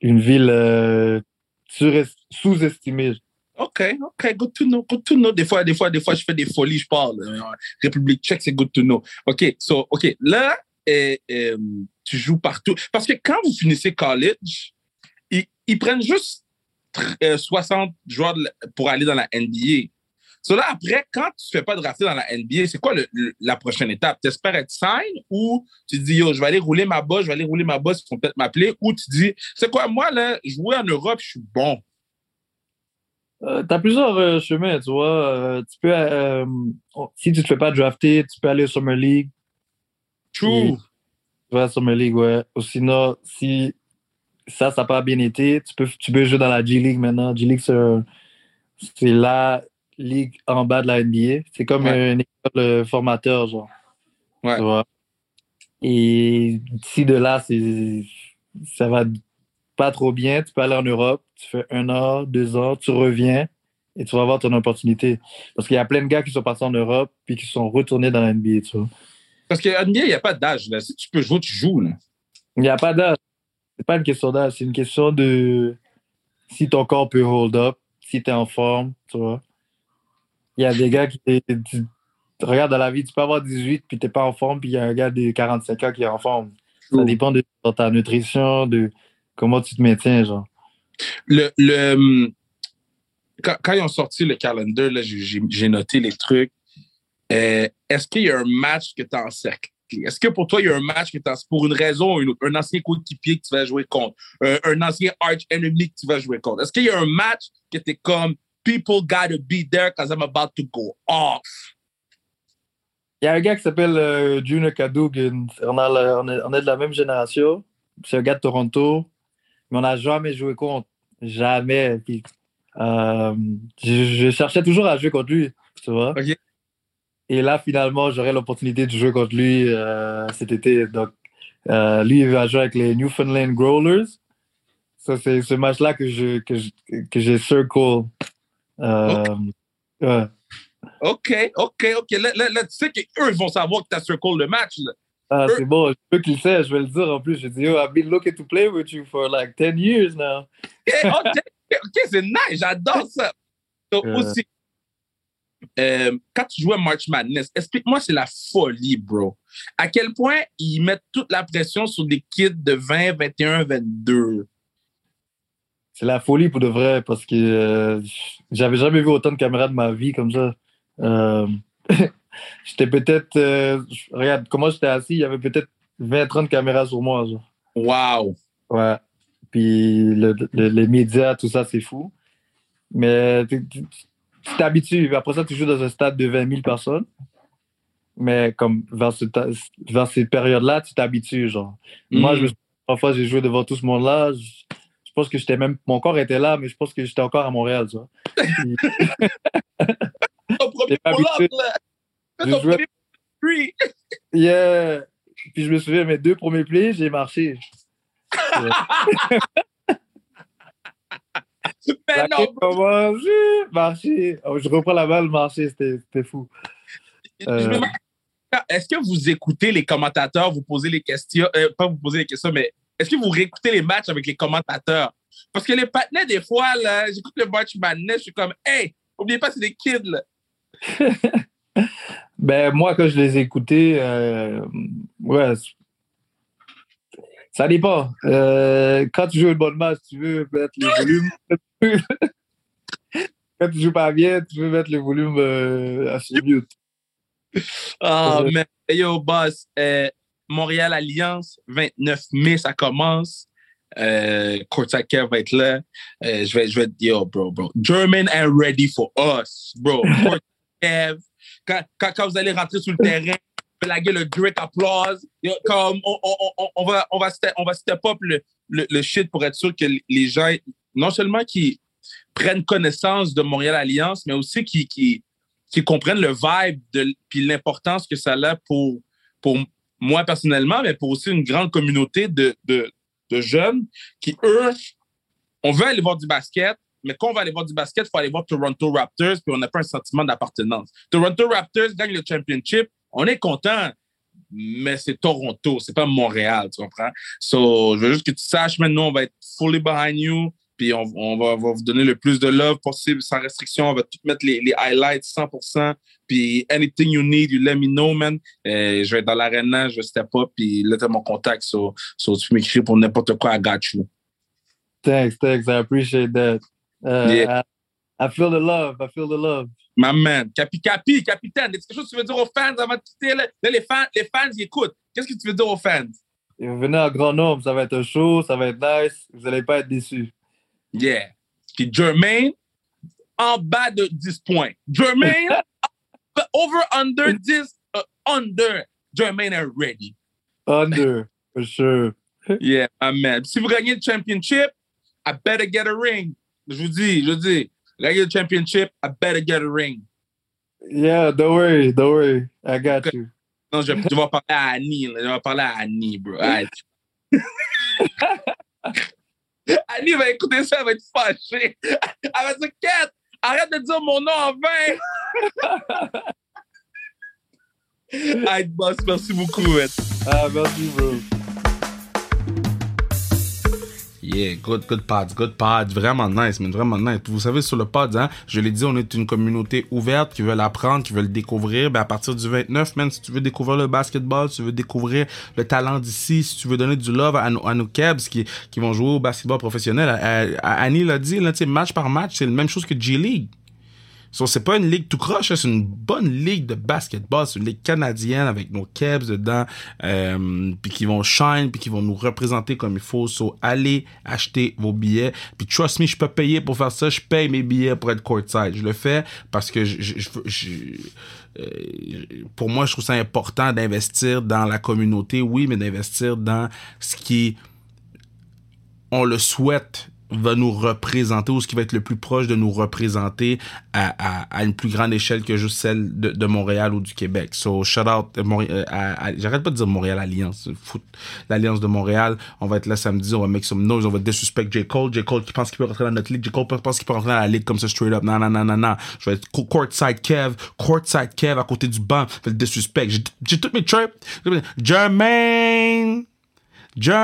une ville euh, sous-estimée. OK, OK, good to know, good to know. Des fois, des fois, des fois, je fais des folies, je parle. Euh, République tchèque, c'est good to know. OK, so, OK, là, euh, euh, tu joues partout. Parce que quand vous finissez college, ils, ils prennent juste euh, 60 joueurs pour aller dans la NBA. So là, après, quand tu ne fais pas drafter dans la NBA, c'est quoi le- le- la prochaine étape? Tu espères être sign ou tu dis, yo, je vais aller rouler ma bosse, je vais aller rouler ma bosse, ils vont peut-être m'appeler, ou tu dis, c'est quoi, moi, là, jouer en Europe, je suis bon. Euh, T'as plusieurs euh, chemins, tu vois. Euh, tu peux, euh, si tu te fais pas drafter, tu peux aller au Summer League. True. Tu vas à Summer League, ouais. Ou sinon, si ça, ça n'a pas bien été, tu peux, tu peux jouer dans la G League maintenant. G League, c'est la ligue en bas de la NBA. C'est comme Ouais. une école euh, formateur, genre. Ouais. Tu vois? Et d'ici de là, ça va pas trop bien. Tu peux aller en Europe, tu fais un an, deux ans, tu reviens et tu vas avoir ton opportunité. Parce qu'il y a plein de gars qui sont partis en Europe puis qui sont retournés dans la NBA, tu vois. Parce qu'en NBA, il n'y a pas d'âge. Si tu peux jouer, tu joues. Là. Il n'y a pas d'âge. C'est pas une question d'âge, c'est une question de si ton corps peut hold up, si tu es en forme, tu vois. Il y a des gars qui. tu- regarde, dans la vie, tu peux avoir 18 puis tu n'es pas en forme, puis il y a un gars de 45 ans qui est en forme. Ça dépend de ta nutrition, de comment tu te maintiens, genre. Le, le, hum, quand, quand ils ont sorti le calendar, là, j'ai- noté les trucs. Euh, Est-ce qu'il y a un match que tu as encerclé? Est-ce que pour toi, il y a un match que tu as, pour une raison ou une autre, un ancien coéquipier que tu vas jouer contre, un, un ancien arch enemy que tu vas jouer contre? Est-ce qu'il y a un match que tu es comme People gotta be there because I'm about to go off? Il y a un gars qui s'appelle euh, Junior Cadogan. On, a la- on, est, on est de la même génération. C'est un gars de Toronto. Mais on n'a jamais joué contre. Jamais. Puis, euh, je, je cherchais toujours à jouer contre lui. Tu vois? Et là, finalement, j'aurai l'opportunité de jouer contre lui euh, cet été. Donc, euh, lui, il va jouer avec les Newfoundland Growlers. Ça, c'est ce match-là que je, que je- que j'ai circle. Euh. OK, OK, OK. Là, là, là, tu sais qu'eux, ils vont savoir que tu as circle le match. Là. Ah, c'est bon, je veux qu'il sait, je vais le dire en plus. Je dis, yo, I've been looking to play with you for like 10 years now. OK, c'est nice, j'adore ça. Donc, Euh. aussi, euh, quand tu jouais March Madness, explique-moi, c'est la folie, bro. À quel point ils mettent toute la pression sur des kids de 20, 21, 22. C'est la folie pour de vrai parce que euh, j'avais jamais vu autant de caméras de ma vie comme ça. Euh, [laughs] j'étais peut-être. euh, regarde, comment j'étais assis, il y avait peut-être 20-30 caméras sur moi. Genre. Wow. Ouais. Puis le- le- les médias, tout ça, c'est fou. Mais tu tu- tu t'habitues. Après ça, tu joues dans un stade de 20 000 personnes. Mais comme vers, ce vers ces périodes-là, tu t'habitues. Genre. Moi, je me suis- parfois, j'ai joué devant tout ce monde-là. Je, pense que j'étais même. Mon corps était là, mais je pense que j'étais encore à Montréal. Tu vois. Puis, Ton premier pull-up, là. Ton jouais- premier free. [laughs] yeah. Puis je me souviens, mes deux premiers plays, j'ai marché. Mais [laughs] La non, commence, marché. Oh, je reprends la balle, marcher, c'était fou. Euh. Est-ce que vous écoutez les commentateurs, vous posez les questions, euh, pas vous posez les questions, mais est-ce que vous réécoutez les matchs avec les commentateurs? Parce que les patinets, des fois, là, j'écoute le match Madness, je suis comme, hey, oubliez pas, c'est des kids, là. [laughs] Ben, moi, quand je les ai écoutés, euh, ouais, ça dépend. Euh, quand tu joues une bonne match, tu veux mettre le volume. [laughs] quand tu joues pas bien, tu veux mettre le volume euh, assez mute. Ah, Ouais. mais yo, boss, euh, Montréal Alliance, 29 mai, ça commence. Euh, Courtside Kev va être là. Euh, je vais, je vais dire, yo, bro, bro. German and ready for us, bro. [laughs] Courtside Kev. Quand, quand, quand vous allez rentrer sur le terrain, blaguer le Drake applause. Comme on, on, on, on va, on va step, on va step up le, le, le shit pour être sûr que les gens, non seulement qui prennent connaissance de Montréal Alliance, mais aussi qui, qui, qui comprennent le vibe de, puis l'importance que ça a pour, pour moi personnellement, mais pour aussi une grande communauté de, de, jeunes qui, eux, on veut aller voir du basket, mais quand on va aller voir du basket, il faut aller voir Toronto Raptors, puis on n'a pas un sentiment d'appartenance. Toronto Raptors gagne le championship, on est content, mais c'est Toronto, c'est pas Montréal, tu comprends? So, je veux juste que tu saches, maintenant, on va être fully behind you, puis on, on va, va, vous donner le plus de love possible, sans restriction. On va tout mettre les, les highlights 100%. Puis anything you need, you let me know, man. Et je vais être dans l'arena, je step up, puis là, t'as mon contact, so, so tu peux m'écrire pour n'importe quoi, I got you. Thanks, thanks, I appreciate that. Uh, Yeah. I, I feel the love, I feel the love. My man. Capi, capi, capitaine. Est-ce quelque chose que tu veux dire aux fans avant de quitter? Là, les fans, les fans, ils écoutent. Qu'est-ce que tu veux dire aux fans? Venez en grand nombre, ça va être un show, ça va être nice, vous n'allez pas être déçus. Yeah. Puis Jermaine, en bas de 10 points. Jermaine, [laughs] over, under 10, uh, under. Jermaine est ready. Under, for sure. [laughs] Yeah, man. Si vous gagnez le championship, I better get a ring. Je vous dis, je vous dis. Gagner le championship, I better get a ring. Yeah, don't worry, don't worry. I got you. Non, je, je [laughs] vais parler à Annie. là. Je vais parler à Annie, bro. [laughs] Annie va écouter ça, elle va être fâchée. Elle va dire, Kat, arrête de dire mon nom en vain. [laughs] Arrête, boss, merci beaucoup, man. Ah, merci, bro. Yeah, good, good pods, good pods. Vraiment nice, man, vraiment nice. Vous savez, sur le pod, hein, je l'ai dit, on est une communauté ouverte qui veut l'apprendre, qui veut le découvrir. Ben, à partir du 29, man, si tu veux découvrir le basketball, si tu veux découvrir le talent d'ici, si tu veux donner du love à, nos- à nos qui, qui vont jouer au basketball professionnel, à- à- Annie l'a dit, là, match par match, c'est la même chose que G-League. So, c'est pas une ligue tout croche, hein, c'est une bonne ligue de basketball, c'est une ligue canadienne avec nos Kebs dedans, euh, puis qui vont shine, puis qui vont nous représenter comme il faut. So, allez acheter vos billets. Puis trust me, je peux payer pour faire ça, je paye mes billets pour être courtside. Je le fais parce que je, je- je- euh, pour moi, je trouve ça important d'investir dans la communauté, oui, mais d'investir dans ce qui on le souhaite va nous représenter ou ce qui va être le plus proche de nous représenter à, à, à une plus grande échelle que juste celle de, de Montréal ou du Québec. So, shout out, euh, euh, à, j'arrête pas de dire Montréal Alliance, foot, l'Alliance de Montréal. On va être là samedi, on va make some noise, on va disrespect J. Cole. J. Cole qui pense qu'il peut rentrer dans notre ligue, J. Cole pense qu'il peut rentrer dans la ligue comme ça straight up. Non, non, non, non, non. Je vais être co- courtside Kev, courtside Kev à côté du banc, je vais le disrespect. J'ai, j'ai toutes mes trips. Jermaine! Jermaine.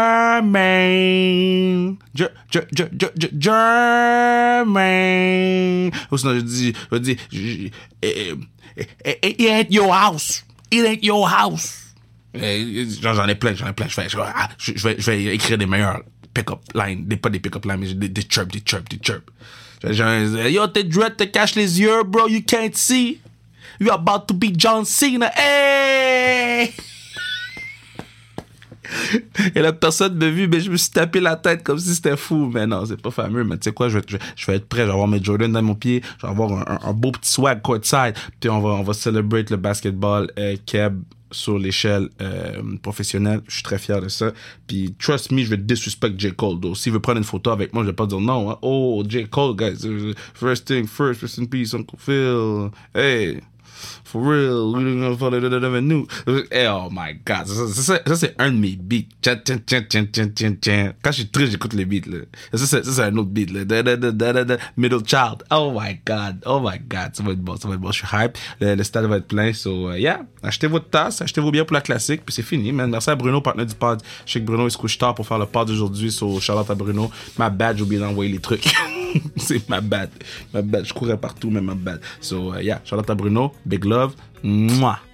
Je, je, je, je, je, Jermaine. Ou sinon, je dis, je dis, it ain't your house. It ain't your house. Eh, J'en ai plein, j'en ai plein. Je vais, ah, je- vais, je vais écrire des meilleurs pick-up lines. Des, pas des pick-up lines, mais des, des chirp, des chirp, des chirp. Je- je- Yo, tes dreads te cachent les yeux, bro. You can't see. You're about to be John Cena. Hey! Et la personne me vu, mais je me suis tapé la tête comme si c'était fou. Mais non, c'est pas fameux. Mais tu sais quoi, je vais, je, vais être prêt. Je vais avoir mes Jordan dans mon pied. Je vais avoir un beau petit swag courtside. Puis on va, on va celebrate le basketball euh, Keb sur l'échelle euh, professionnelle. Je suis très fier de ça. Puis trust me, je vais disrespect J. Cole. Donc, s'il veut prendre une photo avec moi, je vais pas dire non. hein. Oh, J. Cole, guys. First thing first, rest in peace, Uncle Phil. Hey. For real, we don't follow the. Eh, oh my god, ça, c'est un de mes beats. Tchan, tchan, tchan, tchan, tchan, tchan, tchan. Quand je suis triste, j'écoute les beats. Ça, c'est, un autre beat. Là. Da, da, da, da. Middle Child. Oh my god, oh my god, ça va être bon, ça va être bon. Je suis hype. Le, le stade va être plein. So, uh, yeah, achetez votre tasse, achetez vos biens pour la classique, puis c'est fini. Merci à Bruno, partenaire du pod. Je sais que Bruno, il se couche tard pour faire le pod d'aujourd'hui. So, out à Bruno. Ma bad, j'ai oublié d'envoyer les trucs. [laughs] c'est ma bad. Ma bad. Je courais partout, mais ma bad. So, uh, yeah, out à Bruno. Big love. love. Mwah.